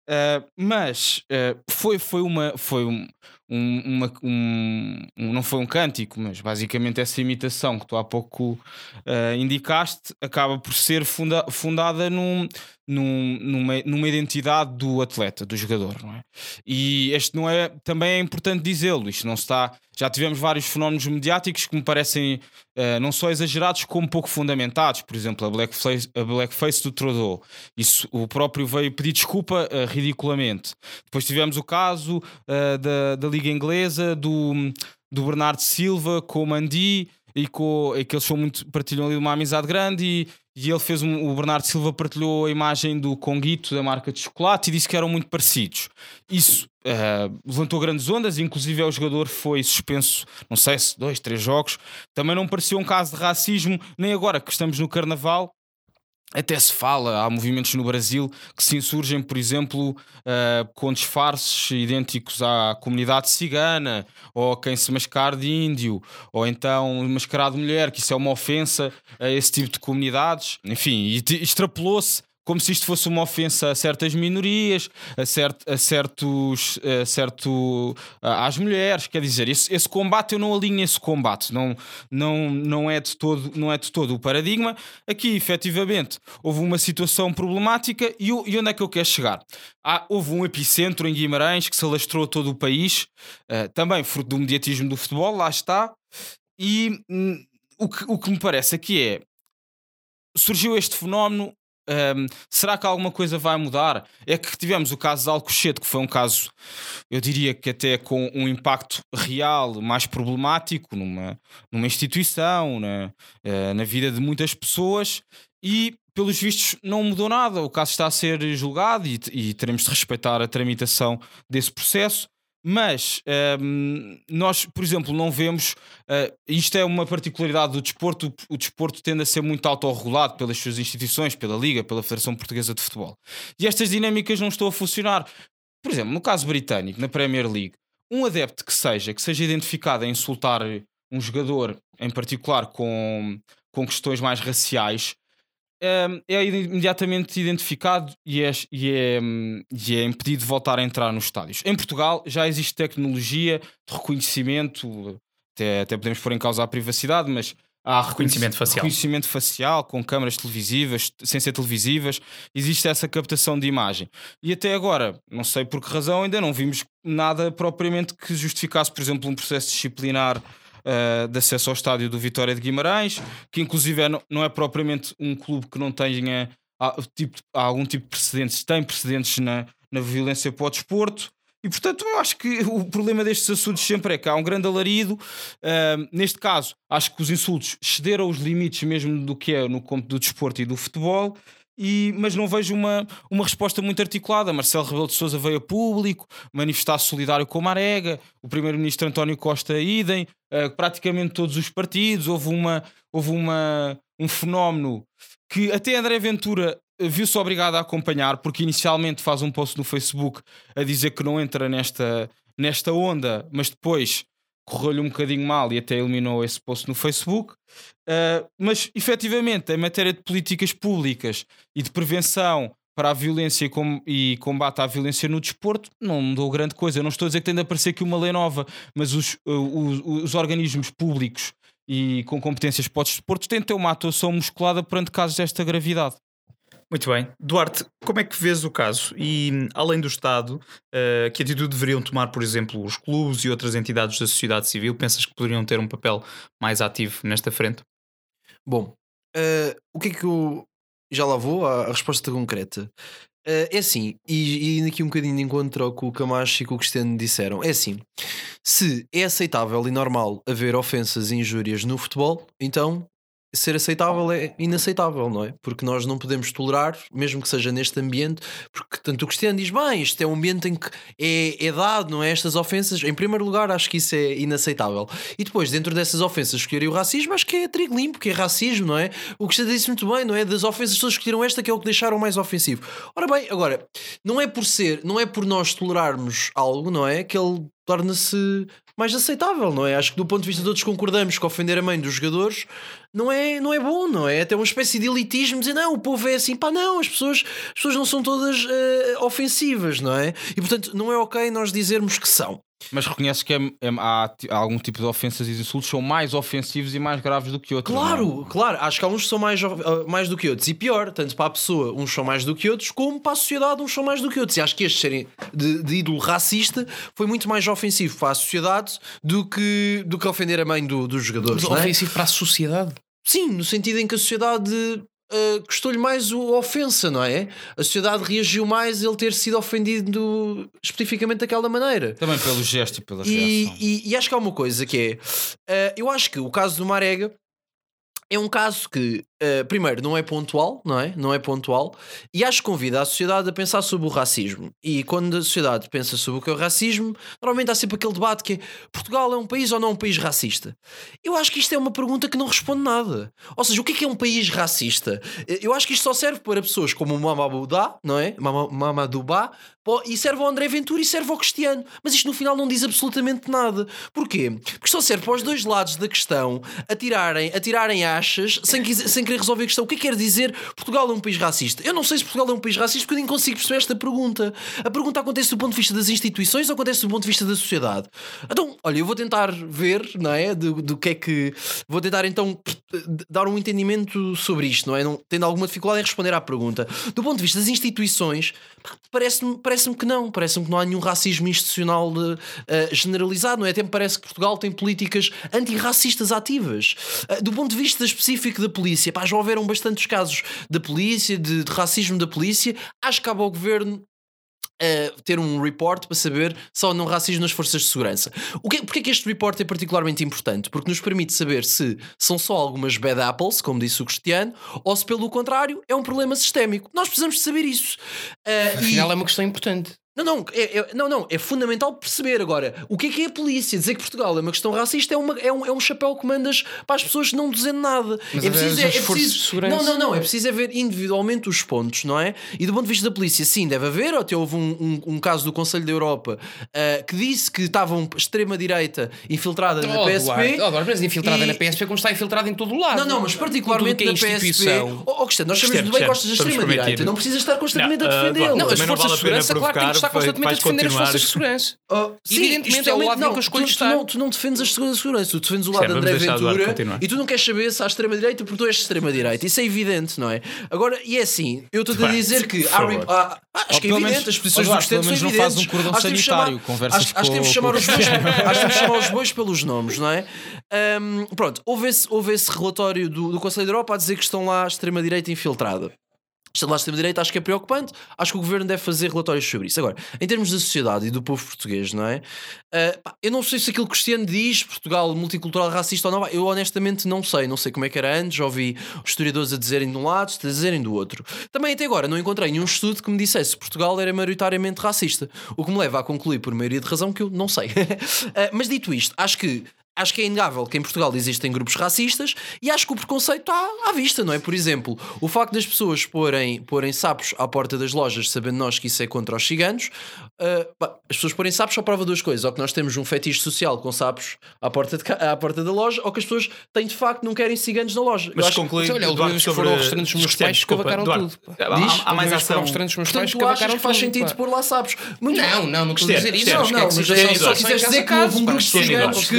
Uh, mas uh, foi, foi, uma, foi um, um, uma, um, não foi um cântico, mas basicamente essa imitação que tu há pouco uh, indicaste acaba por ser funda, fundada num, num, numa, numa identidade do atleta, do jogador, não é? E este não é, também é importante dizê-lo, isto não está. Já tivemos vários fenómenos mediáticos que me parecem uh, não só exagerados como pouco fundamentados. Por exemplo, a blackface, a blackface do Trudeau. Isso, o próprio veio pedir desculpa uh, ridiculamente. Depois tivemos o caso uh, da, da Liga Inglesa, do, do Bernardo Silva com o Mandi e, com, e que eles são muito, partilham ali uma amizade grande e, e ele fez um, o Bernardo Silva partilhou a imagem do Conguito da marca de chocolate e disse que eram muito parecidos. Isso uh, levantou grandes ondas, inclusive o jogador foi suspenso, não sei se dois, três jogos. Também não pareceu um caso de racismo, nem agora que estamos no Carnaval. Até se fala, há movimentos no Brasil que se insurgem, por exemplo, uh, com disfarces idênticos à comunidade cigana, ou quem se mascar de índio, ou então mascarado de mulher, que isso é uma ofensa a esse tipo de comunidades. Enfim, extrapolou-se como se isto fosse uma ofensa a certas minorias, a, cert, a certos, a certo, às mulheres. Quer dizer, esse, esse, combate eu não alinho esse combate, não, não, não, é de todo, não é de todo o paradigma. Aqui, efetivamente, houve uma situação problemática e, e onde é que eu quero chegar? Há, houve um epicentro em Guimarães que se alastrou todo o país, uh, também fruto do mediatismo do futebol, lá está. E hum, o, que, o que me parece aqui é surgiu este fenómeno um, será que alguma coisa vai mudar? É que tivemos o caso de Alcochete, que foi um caso, eu diria que até com um impacto real mais problemático numa, numa instituição, na, uh, na vida de muitas pessoas, e pelos vistos não mudou nada. O caso está a ser julgado e, e teremos de respeitar a tramitação desse processo. Mas um, nós, por exemplo, não vemos. Uh, isto é uma particularidade do desporto. O, o desporto tende a ser muito autorregulado pelas suas instituições, pela Liga, pela Federação Portuguesa de Futebol. E estas dinâmicas não estão a funcionar. Por exemplo, no caso britânico, na Premier League, um adepto que seja, que seja identificado a insultar um jogador em particular com, com questões mais raciais, é imediatamente identificado e é, e, é, e é impedido de voltar a entrar nos estádios. Em Portugal já existe tecnologia de reconhecimento, até, até podemos pôr em causa a privacidade, mas há reconhecimento facial. reconhecimento facial com câmaras televisivas, sem ser televisivas, existe essa captação de imagem. E até agora, não sei por que razão, ainda não vimos nada propriamente que justificasse, por exemplo, um processo disciplinar uh, de acesso ao estádio do Vitória de Guimarães, que inclusive é, não é propriamente um clube que não tenha há, tipo, algum tipo de precedentes, tem precedentes na, na violência para o desporto. E portanto, eu acho que o problema destes assuntos sempre é que há um grande alarido. Uh, neste caso, acho que os insultos excederam os limites mesmo do que é no campo do desporto e do futebol e, mas não vejo uma, uma resposta muito articulada. Marcelo Rebelo de Sousa veio a público manifestar solidário com o Marega, o primeiro-ministro António Costa idem, uh, praticamente todos os partidos. Houve, uma, houve uma, um fenómeno que até André Ventura eh, viu-se obrigado a acompanhar, porque inicialmente faz um post no Facebook a dizer que não entra nesta, nesta onda, mas depois correu-lhe um bocadinho mal e até eliminou esse post no Facebook. Uh, mas efetivamente, em matéria de políticas públicas e de prevenção para a violência e, com, combate à violência no desporto, não mudou grande coisa. Eu não estou a dizer que tem de aparecer aqui uma lei nova, mas os, os, os organismos públicos e com competências para o desporto têm de ter uma atuação musculada perante casos desta gravidade. Muito bem. Duarte, como é que vês o caso? E, além do Estado, uh, que atitude deveriam tomar, por exemplo, os clubes e outras entidades da sociedade civil? Pensas que poderiam ter um papel mais ativo nesta frente? Bom, uh, o que é que eu. Já lá vou à, resposta concreta. Uh, é assim, e, e aqui um bocadinho de encontro ao que o Camacho e o Cristiano disseram. É assim, se é aceitável e normal haver ofensas e injúrias no futebol, então ser aceitável é inaceitável, não é? Porque nós não podemos tolerar, mesmo que seja neste ambiente, porque tanto o Cristiano diz, bem, isto é um ambiente em que é, é dado, não é? Estas ofensas, em primeiro lugar, acho que isso é inaceitável. E depois, dentro dessas ofensas, escolherem o racismo, acho que é trigo limpo, que é racismo, não é? O Cristiano disse muito bem, não é? Das ofensas, as pessoas escolheram esta que é o que deixaram mais ofensivo. Ora bem, agora, não é por ser, não é por nós tolerarmos algo, não é? Que ele torna-se mais aceitável, não é? Acho que do ponto de vista de todos concordamos que ofender a mãe dos jogadores não é, não é bom, não é? É até uma espécie de elitismo dizer não, o povo é assim, pá, não, as pessoas, as pessoas não são todas uh, ofensivas, não é? E portanto não é ok nós dizermos que são. Mas reconhece que é, é, há, há, algum tipo de ofensas e insultos são mais ofensivos e mais graves do que outros. Claro, é? claro. Acho que há uns que são mais, mais do que outros. E pior, tanto para a pessoa uns são mais do que outros, como para a sociedade uns são mais do que outros. E acho que este serem de, de ídolo racista foi muito mais ofensivo para a sociedade do que, do que ofender a mãe do, dos jogadores. Mas é? ofensivo para a sociedade? Sim, no sentido em que a sociedade uh, custou-lhe mais a ofensa, não é? A sociedade reagiu mais ele ter sido ofendido especificamente daquela maneira. Também pelo gesto e pela e, reação. E, e, acho que há uma coisa que é: uh, eu acho que o caso do Marega é um caso que, uh, primeiro, não é pontual, não é? Não é pontual, e acho que convida a sociedade a pensar sobre o racismo. E quando a sociedade pensa sobre o que é o racismo, normalmente há sempre aquele debate que é Portugal é um país ou não é um país racista? Eu acho que isto é uma pergunta que não responde nada. Ou seja, o que é, que é um país racista? Eu acho que isto só serve para pessoas como o Mamadou não é? Mamadou e serve ao André Ventura e serve ao Cristiano. Mas isto no final não diz absolutamente nada. Porquê? Porque só serve para os dois lados da questão atirarem, atirarem achas sem, sem querer resolver a questão. O que é que quer dizer Portugal é um país racista? Eu não sei se Portugal é um país racista porque eu nem consigo perceber esta pergunta. A pergunta acontece do ponto de vista das instituições ou acontece do ponto de vista da sociedade? Então, olha, eu vou tentar ver, não é? Do, do que é que. Vou tentar então dar um entendimento sobre isto, não é? Não, tendo alguma dificuldade em responder à pergunta. Do ponto de vista das instituições, parece-me parece que não. Parece-me que não há nenhum racismo institucional uh, generalizado, não é? Até me parece que Portugal tem políticas antirracistas ativas. Uh, do ponto de vista específico da polícia, pá, já houveram bastantes casos da polícia, de, de racismo da polícia. Acho que cabe ao governo Uh, ter um report para saber se há ou não racismo nas forças de segurança. O que, porque é que este report é particularmente importante? Porque nos permite saber se são só algumas bad apples, como disse o Cristiano, ou se pelo contrário é um problema sistémico. Nós precisamos de saber isso. Uh, Afinal, e... é uma questão importante. Não, não, é, é, não, não, é fundamental perceber agora o que é que é a polícia. Dizer que Portugal é uma questão racista é, uma, é, um, é um chapéu que mandas para as pessoas não dizendo nada. Mas é preciso, é, é preciso Não, não, não, é preciso é ver individualmente os pontos, não é? E do ponto de vista da polícia, sim, deve haver. Até houve um, um, um caso do Conselho da Europa uh, que disse que estava uma extrema-direita infiltrada oh, na PSP. Eduardo, oh, Eduardo, mas infiltrada e... na PSP como está infiltrada em todo o lado. Não, não, mas particularmente na PSP. Oh, oh Cristiano, nós sabemos muito bem que gostas da extrema-direita. Não precisas estar constantemente a defendê-la. Não, as forças de segurança, claro, tem que estar constantemente a defender as forças de segurança. Uh, sim, Evidentemente é o lado não, que eu escolho tu, estar. Não, tu não defendes as forças de segurança, tu defendes o lado de André Ventura e tu não queres saber se há extrema-direita porque tu és extrema-direita. Isso é evidente, não é? Agora, e é assim, eu estou a dizer que há, acho que é evidente, as posições dos são evidentes. não faz um cordão sanitário, conversas acho, acho que temos de chamar os bois, acho que chamar os bois pelos nomes, não é? Um, pronto, houve esse, houve esse relatório do, do Conselho da Europa a dizer que estão lá extrema-direita infiltrada lá extrema-direita acho que é preocupante. Acho que o governo deve fazer relatórios sobre isso. Agora, em termos da sociedade e do povo português, não é? Uh, eu não sei se aquilo que Cristiano diz, Portugal multicultural racista ou não, eu honestamente não sei. Não sei como é que era antes. Já ouvi historiadores a dizerem de um lado, a dizerem do outro. Também até agora não encontrei nenhum estudo que me dissesse que Portugal era maioritariamente racista. O que me leva a concluir, por maioria de razão, que eu não sei. uh, mas dito isto, acho que acho que é inegável que em Portugal existem grupos racistas e acho que o preconceito está à vista, não é? Por exemplo, o facto das pessoas porem, porem sapos à porta das lojas, sabendo nós que isso é contra os ciganos, uh, as pessoas porem sapos só prova duas coisas: ou que nós temos um fetiche social com sapos à porta, de, à porta da loja, ou que as pessoas têm de facto não querem ciganos na loja. Mas conclui, olha, Eduardo, que foram restaurantes dos meus pais que cavacaram tudo. Diz, há, há mais ação. restaurantes dos meus pais que cavacaram tudo. faz sentido pôr lá sapos. Não, não, não estou a dizer isso. Não, não, mas é só quiseres dizer que houve um grupo de ciganos que.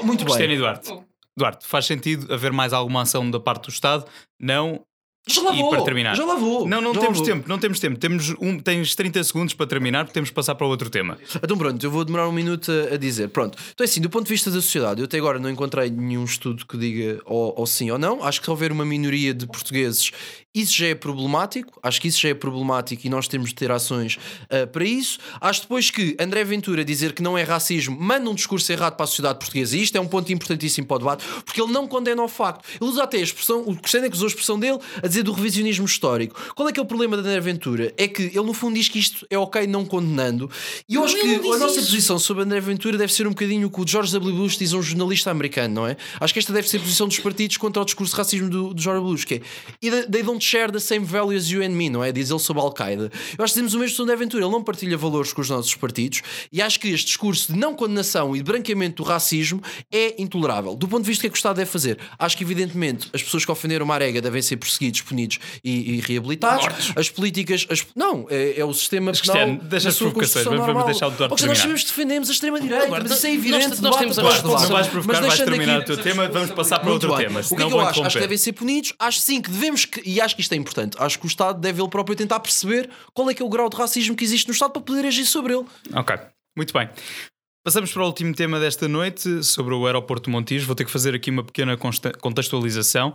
Muito bem. Duarte. Duarte, faz sentido haver mais alguma ação da parte do Estado? Não. Já lá vou, e para terminar. Já lá vou. Não, não temos tempo, não temos tempo. Temos um, tens 30 segundos para terminar, porque temos que passar para outro tema. Então pronto, eu vou demorar um minuto a, a, dizer. Pronto. Então é assim, do ponto de vista da sociedade, eu até agora não encontrei nenhum estudo que diga ou, ou sim ou não. Acho que se houver uma minoria de portugueses isso já é problemático, acho que isso já é problemático e nós temos de ter ações uh, para isso. Acho depois que André Ventura dizer que não é racismo manda um discurso errado para a sociedade portuguesa e isto é um ponto importantíssimo para o debate, porque ele não condena o facto. Ele usa até a expressão, o Cristiano é que usou a expressão dele, a dizer do revisionismo histórico. Qual é que é o problema da André Ventura? É que ele no fundo diz que isto é ok não condenando. E eu acho que a nossa posição sobre André Ventura deve ser um bocadinho o que o George W. Bush diz a um jornalista americano, não é? Acho que esta deve ser a posição dos partidos contra o discurso de racismo do, do George W. Bush, que é they don't share the same values you and me, não é? Diz ele sobre a Al-Qaeda. Eu acho que dizemos o mesmo sobre André Ventura, ele não partilha valores com os nossos partidos e acho que este discurso de não condenação e de branqueamento do racismo é intolerável. Do ponto de vista que é que o Estado deve fazer, acho que evidentemente as pessoas que ofenderam Marega devem ser perseguidos, punidos e, e reabilitados. As políticas, as- não, é, é o sistema penal. Cristiano, deixa na as provocações, vamos- vamos deixar o Duarte seja, nós terminar. sabemos que defendemos a extrema-direita, mas isso é nós- evidente. nós debate temos a resposta. Não vais provocar, Mas vais terminar aqui- o teu tema, vamos passar para Muito outro bem. tema. O que é que eu acho? Acho que devem ser punidos. Acho sim que devemos, que- e acho que isto é importante. Acho que o Estado deve ele próprio tentar perceber qual é que é o grau de racismo que existe no Estado para poder agir sobre ele. Ok, muito bem. Passamos para o último tema desta noite, sobre o aeroporto de Montijo. Vou ter que fazer aqui uma pequena contextualização.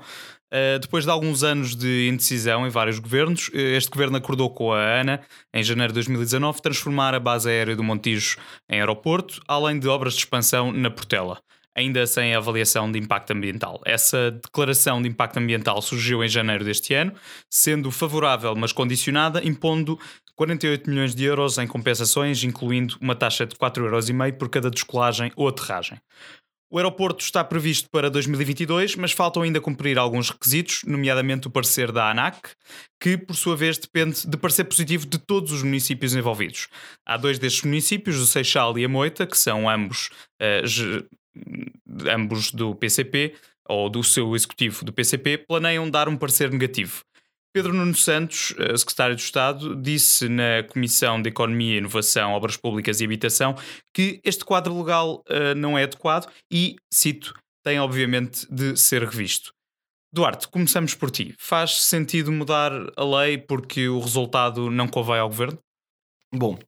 Uh, depois de alguns anos de indecisão em vários governos, uh, este governo acordou com a ANA, em janeiro de 2019, transformar a base aérea do Montijo em aeroporto, além de obras de expansão na Portela, ainda sem avaliação de impacto ambiental. Essa declaração de impacto ambiental surgiu em janeiro deste ano, sendo favorável, mas condicionada, impondo 48 milhões de euros em compensações, incluindo uma taxa de 4,5 euros por cada descolagem ou aterragem. O aeroporto está previsto para 2022, mas faltam ainda cumprir alguns requisitos, nomeadamente o parecer da ANAC, que por sua vez depende de parecer positivo de todos os municípios envolvidos. Há dois destes municípios, o Seixal e a Moita, que são ambos, ge- ambos do PCP, ou do seu executivo do PCP, planeiam dar um parecer negativo. Pedro Nuno Santos, eh, secretário de Estado, disse na Comissão de Economia, Inovação, Obras Públicas e Habitação que este quadro legal eh, não é adequado e, cito, tem obviamente de ser revisto. Duarte, começamos por ti. Faz sentido mudar a lei porque o resultado não convém ao governo? Bom,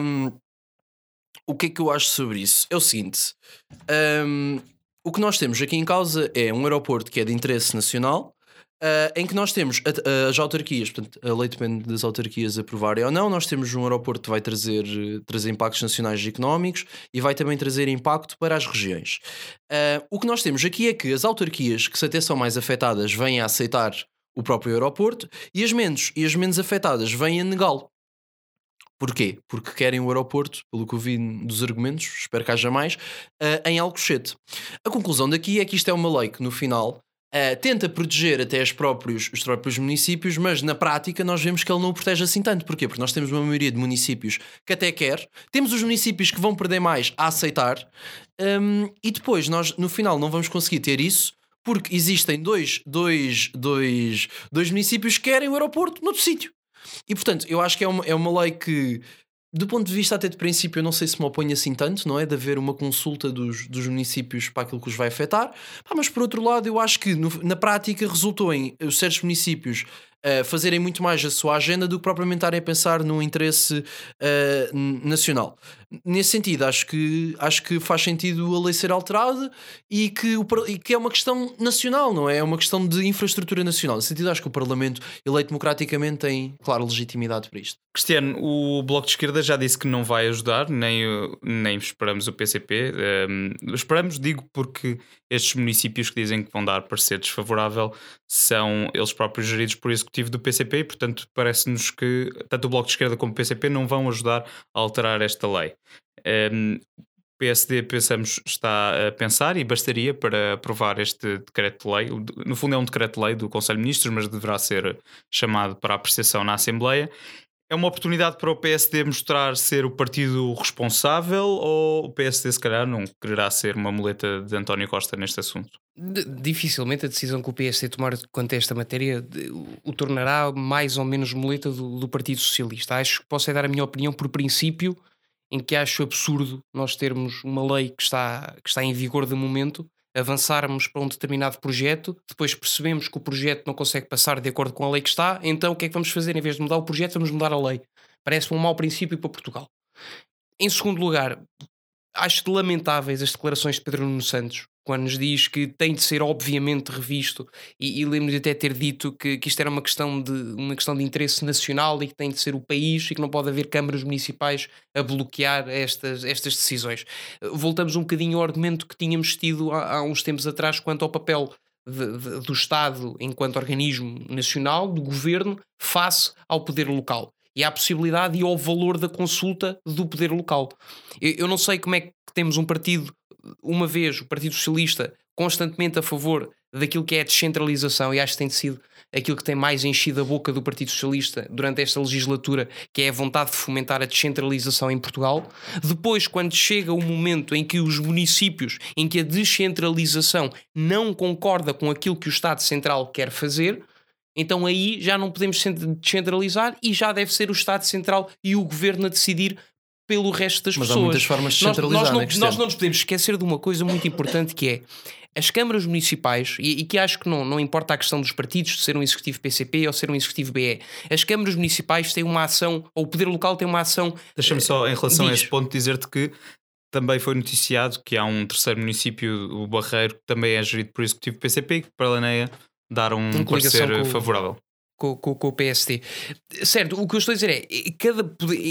hum, o que é que eu acho sobre isso? É o seguinte: hum, o que nós temos aqui em causa é um aeroporto que é de interesse nacional. Ah, em que nós temos a- as autarquias, portanto, a lei depende das autarquias aprovarem ou não. Nós temos um aeroporto que vai trazer, trazer impactos nacionais e económicos e vai também trazer impacto para as regiões. Ah, o que nós temos aqui é que as autarquias, que se até são mais afetadas, vêm a aceitar o próprio aeroporto e as menos, e as menos afetadas vêm a negá-lo. Porquê? Porque querem o aeroporto, pelo que eu vi dos argumentos, espero que haja mais, ah, em Alcochete. A conclusão daqui é que isto é uma lei que, no final, ah, tenta proteger até os próprios, os próprios municípios, mas na prática nós vemos que ele não o protege assim tanto. Porquê? Porque nós temos uma maioria de municípios que até quer, temos os municípios que vão perder mais a aceitar, hum, e depois nós, no final, não vamos conseguir ter isso. Porque existem dois, dois, dois, dois municípios que querem o aeroporto noutro sítio. E portanto, eu acho que é uma, é uma lei que, do ponto de vista até de princípio, eu não sei se me opõe assim tanto, não é? De haver uma consulta dos, dos municípios para aquilo que os vai afetar. Pá, mas por outro lado, eu acho que no- na prática resultou em os certos municípios fazerem muito mais a sua agenda do que propriamente estarem a pensar no interesse n- nacional. Nesse sentido, acho que, acho que faz sentido a lei ser alterada e que, o, e que é uma questão nacional, não é? É uma questão de infraestrutura nacional. Nesse sentido, acho que o Parlamento, eleito democraticamente, tem clara legitimidade para isto. Cristiano, o Bloco de Esquerda já disse que não vai ajudar, nem, nem esperamos o PCP. Um, esperamos, digo, porque estes municípios que dizem que vão dar parecer desfavorável são eles próprios geridos por executivo do PCP e, portanto, parece-nos que tanto o Bloco de Esquerda como o PCP não vão ajudar a alterar esta lei. Um, o PSD, pensamos, está a pensar e bastaria para aprovar este decreto-lei. No fundo, é um decreto-lei do Conselho de Ministros, mas deverá ser chamado para apreciação na Assembleia. É uma oportunidade para o PSD mostrar ser o partido responsável ou o PSD, se calhar, não quererá ser uma muleta de António Costa neste assunto? D- Dificilmente a decisão que o PSD tomar quanto a esta matéria o tornará mais ou menos muleta do, do Partido Socialista. Acho que posso é dar a minha opinião por princípio, em que acho absurdo nós termos uma lei que está, que está em vigor de momento, avançarmos para um determinado projeto, depois percebemos que o projeto não consegue passar de acordo com a lei que está, então o que é que vamos fazer? Em vez de mudar o projeto, vamos mudar a lei. Parece-me um mau princípio para Portugal. Em segundo lugar, acho lamentáveis as declarações de Pedro Nuno Santos, quando nos diz que tem de ser obviamente revisto, e, e lembro de até ter dito que, que isto era uma questão, de, uma questão de interesse nacional e que tem de ser o país e que não pode haver câmaras municipais a bloquear estas, estas decisões. Voltamos um bocadinho ao argumento que tínhamos tido há, há uns tempos atrás quanto ao papel de, de, do Estado enquanto organismo nacional, do governo, face ao poder local. E a possibilidade e ao valor da consulta do poder local. Eu, eu não sei como é que temos um partido, uma vez, o Partido Socialista, constantemente a favor daquilo que é a descentralização, e acho que tem sido aquilo que tem mais enchido a boca do Partido Socialista durante esta legislatura, que é a vontade de fomentar a descentralização em Portugal. Depois, quando chega o momento em que os municípios, em que a descentralização não concorda com aquilo que o Estado Central quer fazer, então aí já não podemos descentralizar e já deve ser o Estado Central e o Governo a decidir pelo resto das Mas pessoas. há muitas formas de centralizar, nós, nós, né, não, nós não nos podemos esquecer de uma coisa muito importante que é as câmaras municipais, e, e, que acho que não, não importa a questão dos partidos, de ser um executivo PCP ou ser um executivo BE, as câmaras municipais têm uma ação, ou o poder local tem uma ação. Deixa-me só, em relação diz. a esse ponto, dizer-te que também foi noticiado que há um terceiro município, o Barreiro, que também é gerido por executivo PCP, que planeia dar um parecer com, favorável com, com, com, o PST. Certo, o que eu estou a dizer é, cada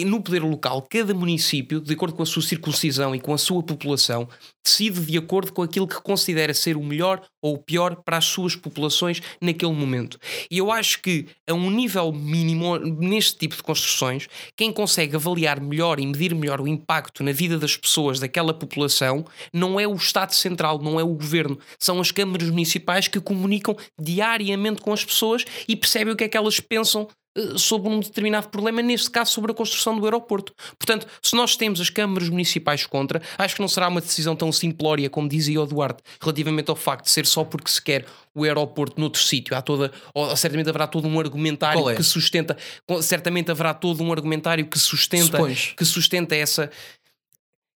no poder local, cada município, de acordo com a sua circuncisão e com a sua população, decide de acordo com aquilo que considera ser o melhor ou o pior para as suas populações naquele momento. E eu acho que, a um nível mínimo, neste tipo de construções, quem consegue avaliar melhor e medir melhor o impacto na vida das pessoas daquela população não é o Estado Central, não é o Governo, são as câmaras municipais que comunicam diariamente com as pessoas e percebem que é que elas pensam eh, sobre um determinado problema, neste caso sobre a construção do aeroporto. Portanto, se nós temos as câmaras municipais contra, acho que não será uma decisão tão simplória como dizia o Duarte, relativamente ao facto de ser só porque se quer o aeroporto noutro sítio. Há toda, ou certamente haverá todo um argumentário é? que sustenta, certamente haverá todo um argumentário que sustenta, que sustenta essa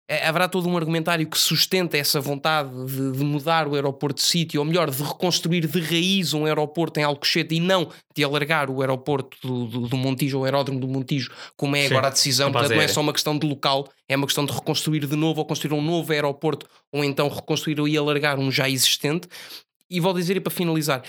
haverá todo um argumentário que sustenta essa vontade de, de mudar o aeroporto de sítio, ou melhor, de reconstruir de raiz um aeroporto em Alcochete e não de alargar o aeroporto do, do, do Montijo, ou o aeródromo do Montijo, como é Sim, agora a decisão. Portanto, não é só uma questão de local, é uma questão de reconstruir de novo, ou construir um novo aeroporto, ou então reconstruir e alargar um já existente. E vou dizer, e para finalizar,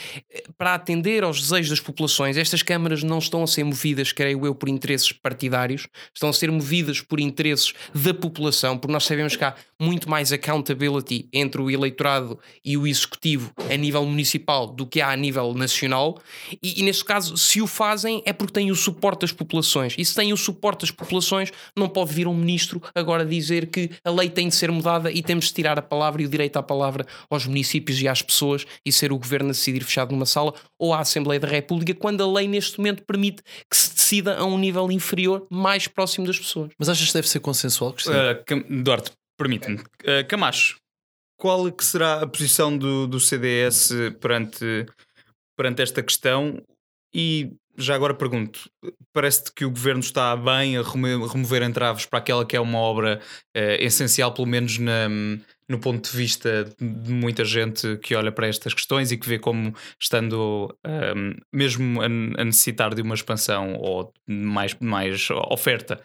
para atender aos desejos das populações, estas câmaras não estão a ser movidas, creio eu, por interesses partidários, estão a ser movidas por interesses da população, porque nós sabemos que há muito mais accountability entre o eleitorado e o executivo a nível municipal do que há a nível nacional. E, e neste caso, se o fazem, é porque têm o suporte das populações. E se têm o suporte das populações, não pode vir um ministro agora dizer que a lei tem de ser mudada e temos de tirar a palavra e o direito à palavra aos municípios e às pessoas e ser o governo a decidir fechado numa sala ou à Assembleia da República, quando a lei neste momento permite que se decida a um nível inferior, mais próximo das pessoas. Mas achas que deve ser consensual, Uh, Duarte, permite-me. Uh, Camacho, qual é que será a posição do, do CDS perante, perante esta questão? E já agora pergunto: parece-te que o governo está bem a remover entraves para aquela que é uma obra uh, essencial, pelo menos na, no ponto de vista de muita gente que olha para estas questões e que vê como estando um, mesmo a, a, necessitar de uma expansão ou mais, mais oferta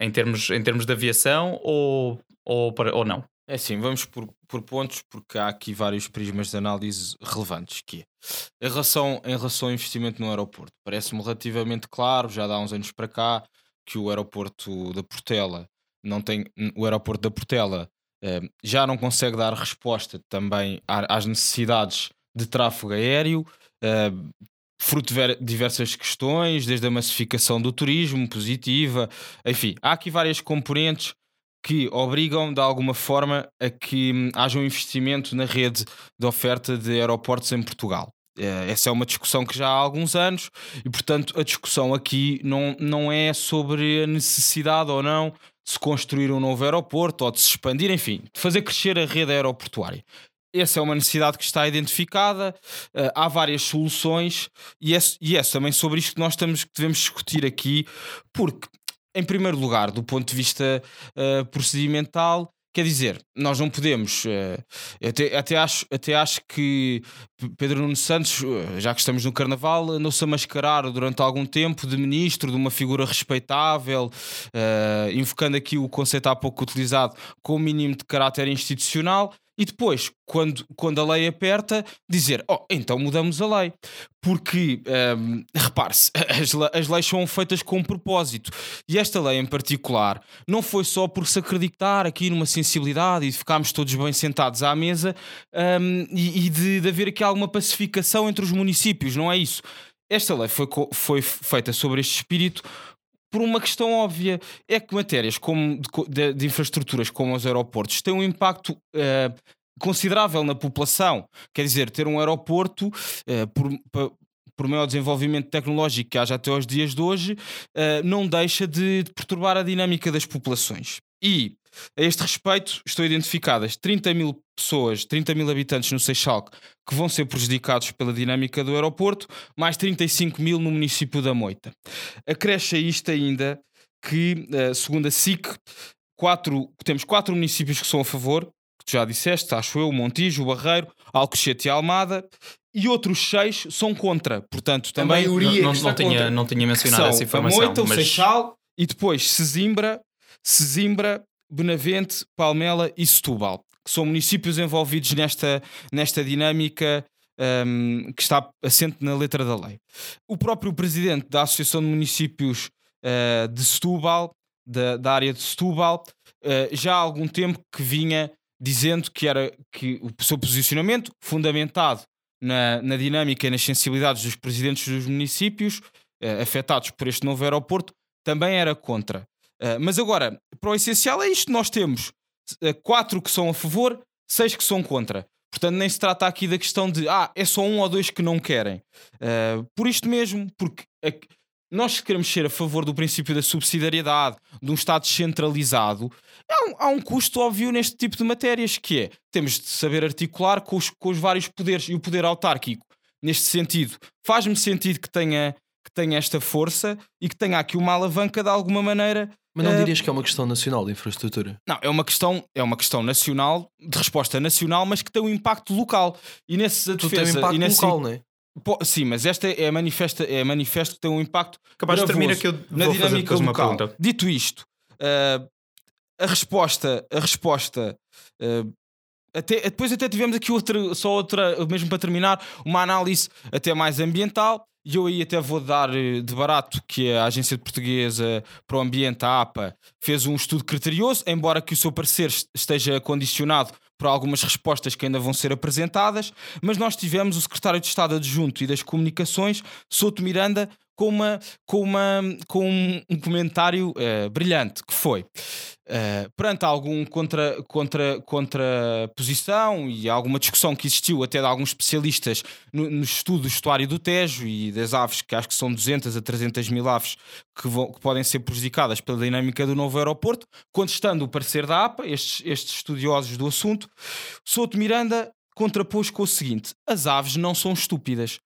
em termos, em termos de aviação ou, ou, para, ou não? É assim, vamos por, por pontos, porque há aqui vários prismas de análise relevantes. Que é, em, relação, em relação ao investimento no aeroporto, parece-me relativamente claro, já há uns anos para cá, que o aeroporto da Portela não tem. O aeroporto da Portela já não consegue dar resposta também às necessidades de tráfego aéreo. Fruto de diversas questões, desde a massificação do turismo positiva, enfim, há aqui várias componentes que obrigam de alguma forma a que hum, haja um investimento na rede de oferta de aeroportos em Portugal. Eh, essa é uma discussão que já há alguns anos e, portanto, a discussão aqui não, não é sobre a necessidade ou não de se construir um novo aeroporto ou de se expandir, enfim, de fazer crescer a rede aeroportuária. Essa é uma necessidade que está identificada, uh, há várias soluções e é, e é também sobre isto que nós estamos, que devemos discutir aqui, porque em primeiro lugar, do ponto de vista uh, procedimental, quer dizer, nós não podemos. Uh, até, até, acho, até acho que Pedro Nuno Santos, uh, já que estamos no Carnaval, andou-se a mascarar durante algum tempo de ministro, de uma figura respeitável, invocando aqui o conceito há pouco utilizado com o mínimo de caráter institucional. E depois, quando, quando a lei aperta, dizer: Oh, então mudamos a lei. Porque, um, repare-se, as, as leis são feitas com propósito. E esta lei em particular não foi só por se acreditar aqui numa sensibilidade e ficarmos todos bem sentados à mesa um, e, e de, de haver aqui alguma pacificação entre os municípios, não é isso. Esta lei foi, foi feita sobre este espírito por uma questão óbvia. É que matérias como de, de, infraestruturas como os aeroportos têm um impacto uh, considerável na população. Quer dizer, ter um aeroporto uh, por, por maior desenvolvimento tecnológico que haja até aos dias de hoje, uh, não deixa de, de perturbar a dinâmica das populações. E a este respeito, estão identificadas 30 mil pessoas, 30 mil habitantes no Seixal que vão ser prejudicados pela dinâmica do aeroporto, mais 35 mil no município da Moita. Acresce a isto ainda que, eh, segundo a SIC, quatro, temos quatro municípios que são a favor, que tu já disseste, acho eu, Montijo, Barreiro, Alcochete e Almada, e outros seis são contra. Portanto, também. A maioria não, não, não tinha, não tinha mencionado essa informação. A Moita, mas... o Seixal e depois Sesimbra, Sesimbra, Benavente, Palmela e Setúbal, que são municípios envolvidos nesta, nesta dinâmica um, que está assente na letra da lei. O próprio presidente da Associação de Municípios uh, de Setúbal, da, da área de Setúbal, uh, já há algum tempo que vinha dizendo que era que o seu posicionamento, fundamentado na, na dinâmica e nas sensibilidades dos presidentes dos municípios uh, afetados por este novo aeroporto, também era contra. Uh, mas agora, para o essencial é isto: nós temos uh, quatro que são a favor, seis que são contra. Portanto, nem se trata aqui da questão de ah, é só um ou dois que não querem. Uh, por isto mesmo, porque nós queremos ser a favor do princípio da subsidiariedade, de um Estado descentralizado, há um, há um, custo óbvio neste tipo de matérias, que é temos de saber articular com os, com os vários poderes e o poder autárquico. Neste sentido, faz-me sentido que tenha, que tenha esta força e que tenha aqui uma alavanca de alguma maneira mas não uh, dirias que é uma questão nacional de infraestrutura? Não, é uma questão, é uma questão nacional, de resposta nacional, mas que tem um impacto local. E nesse tu defesa, tem um impacto e nesse, local, não é? Sim, mas esta é manifesta, é manifesto que tem um impacto Capaz de terminar que eu na vou dinâmica fazer local. Uma pergunta. Dito isto, uh, a resposta, a resposta uh, até, depois até tivemos aqui outra, só outra, mesmo para terminar, uma análise até mais ambiental e eu aí até vou dar eh, de barato que a Agência Portuguesa para o Ambiente, a APA, fez um estudo criterioso, embora que o seu parecer esteja condicionado por algumas respostas que ainda vão ser apresentadas, mas nós tivemos o Secretário de Estado Adjunto e das Comunicações, Souto Miranda, com, uma, com, uma, com um, comentário uh, brilhante, que foi uh, perante algum contra, contra, contra posição e alguma discussão que existiu até de alguns especialistas no, no estudo do estuário do Tejo e das aves, que acho que são 200 a 300 mil aves que, vão, que podem ser prejudicadas pela dinâmica do novo aeroporto, contestando o parecer da APA, estes, estes estudiosos do assunto, Souto Miranda contrapôs com o seguinte: as aves não são estúpidas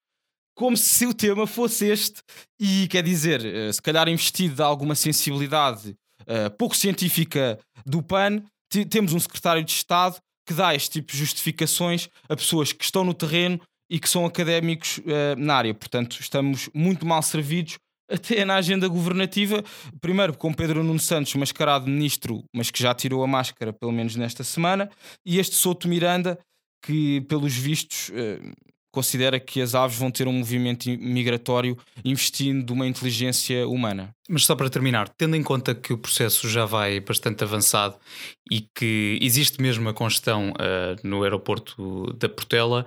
como se o tema fosse este, e quer dizer, eh, se calhar investido de alguma sensibilidade uh, pouco científica do PAN, temos um secretário de Estado que dá este tipo de justificações a pessoas que estão no terreno e que são académicos uh, na área. Portanto, estamos muito mal servidos até na agenda governativa, primeiro com Pedro Nuno Santos mascarado ministro, mas que já tirou a máscara pelo menos nesta semana, e este Souto Miranda, que pelos vistos considera que as aves vão ter um movimento migratório investindo uma inteligência humana. Mas só para terminar, tendo em conta que o processo já vai bastante avançado e que existe mesmo a congestão uh, no aeroporto da Portela,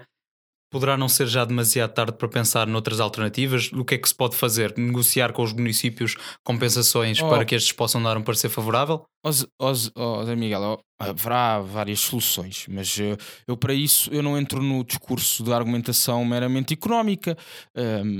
poderá não ser já demasiado tarde para pensar noutras alternativas? O que é que se pode fazer? Negociar com os municípios compensações oh. para que estes possam dar um parecer favorável? Os, os, Miguel, haverá várias soluções, mas eu, eh, eu, para isso eu não entro no discurso de argumentação meramente económica.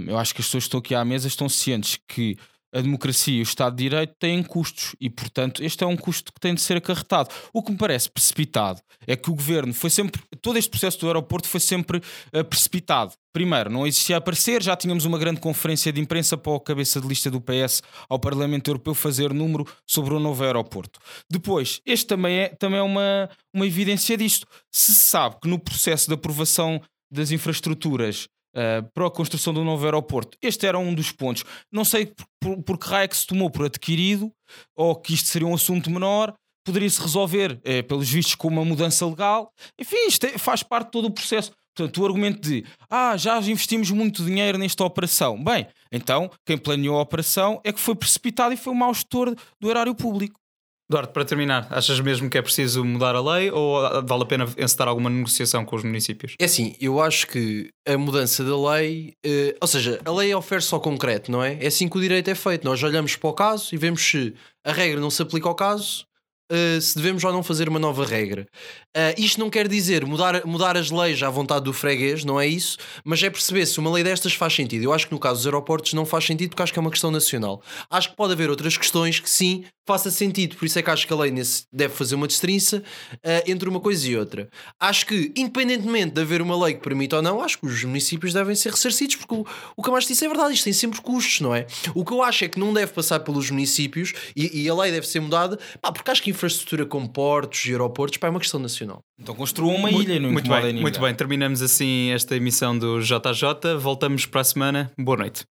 Eu acho que as pessoas que estão aqui à mesa estão cientes que a democracia e o Estado de Direito têm custos e, portanto, este é um custo que tem de ser acarretado. O que me parece precipitado é que o governo foi sempre. Todo este processo do aeroporto foi sempre uh, precipitado. Primeiro, não existia aparecer, já tínhamos uma grande conferência de imprensa para a cabeça de lista do PS ao Parlamento Europeu fazer número sobre o novo aeroporto. Depois, este também é, também é uma, uma evidência disto. Se sabe que no processo de aprovação das infraestruturas Uh, para a construção do novo aeroporto. Este era um dos pontos. Não sei por, por, por que raio é que se tomou por adquirido ou que isto seria um assunto menor, poderia-se resolver, é, pelos vistos, com uma mudança legal. Enfim, isto é, faz parte de todo o processo. Portanto, o argumento de ah, já investimos muito dinheiro nesta operação. Bem, então quem planeou a operação é que foi precipitado e foi um mau gestor do erário público. Eduardo, para terminar, achas mesmo que é preciso mudar a lei ou vale a pena encetar alguma negociação com os municípios? É assim, eu acho que a mudança da lei, eh, ou seja, a lei oferece só concreto, não é? É assim que o direito é feito. Nós olhamos para o caso e vemos se a regra não se aplica ao caso, Uh, se devemos ou não fazer uma nova regra. Uh, isto não quer dizer mudar, mudar as leis à vontade do freguês, não é isso, mas é perceber se uma lei destas faz sentido. Eu acho que no caso dos aeroportos não faz sentido porque acho que é uma questão nacional. Acho que pode haver outras questões que sim faça sentido, por isso é que acho que a lei nesse deve fazer uma destrinça uh, entre uma coisa e outra. Acho que, independentemente de haver uma lei que permita ou não, acho que os municípios devem ser ressarcidos, porque o, o que mais disse é verdade, isto tem sempre custos, não é? O que eu acho é que não deve passar pelos municípios e, e a lei deve ser mudada, pá, porque acho que infraestrutura como portos e aeroportos pá, é uma questão nacional. Então construam uma ilha e não muito bem, Muito bem, terminamos assim esta emissão do JJ. Voltamos para a semana. Boa noite.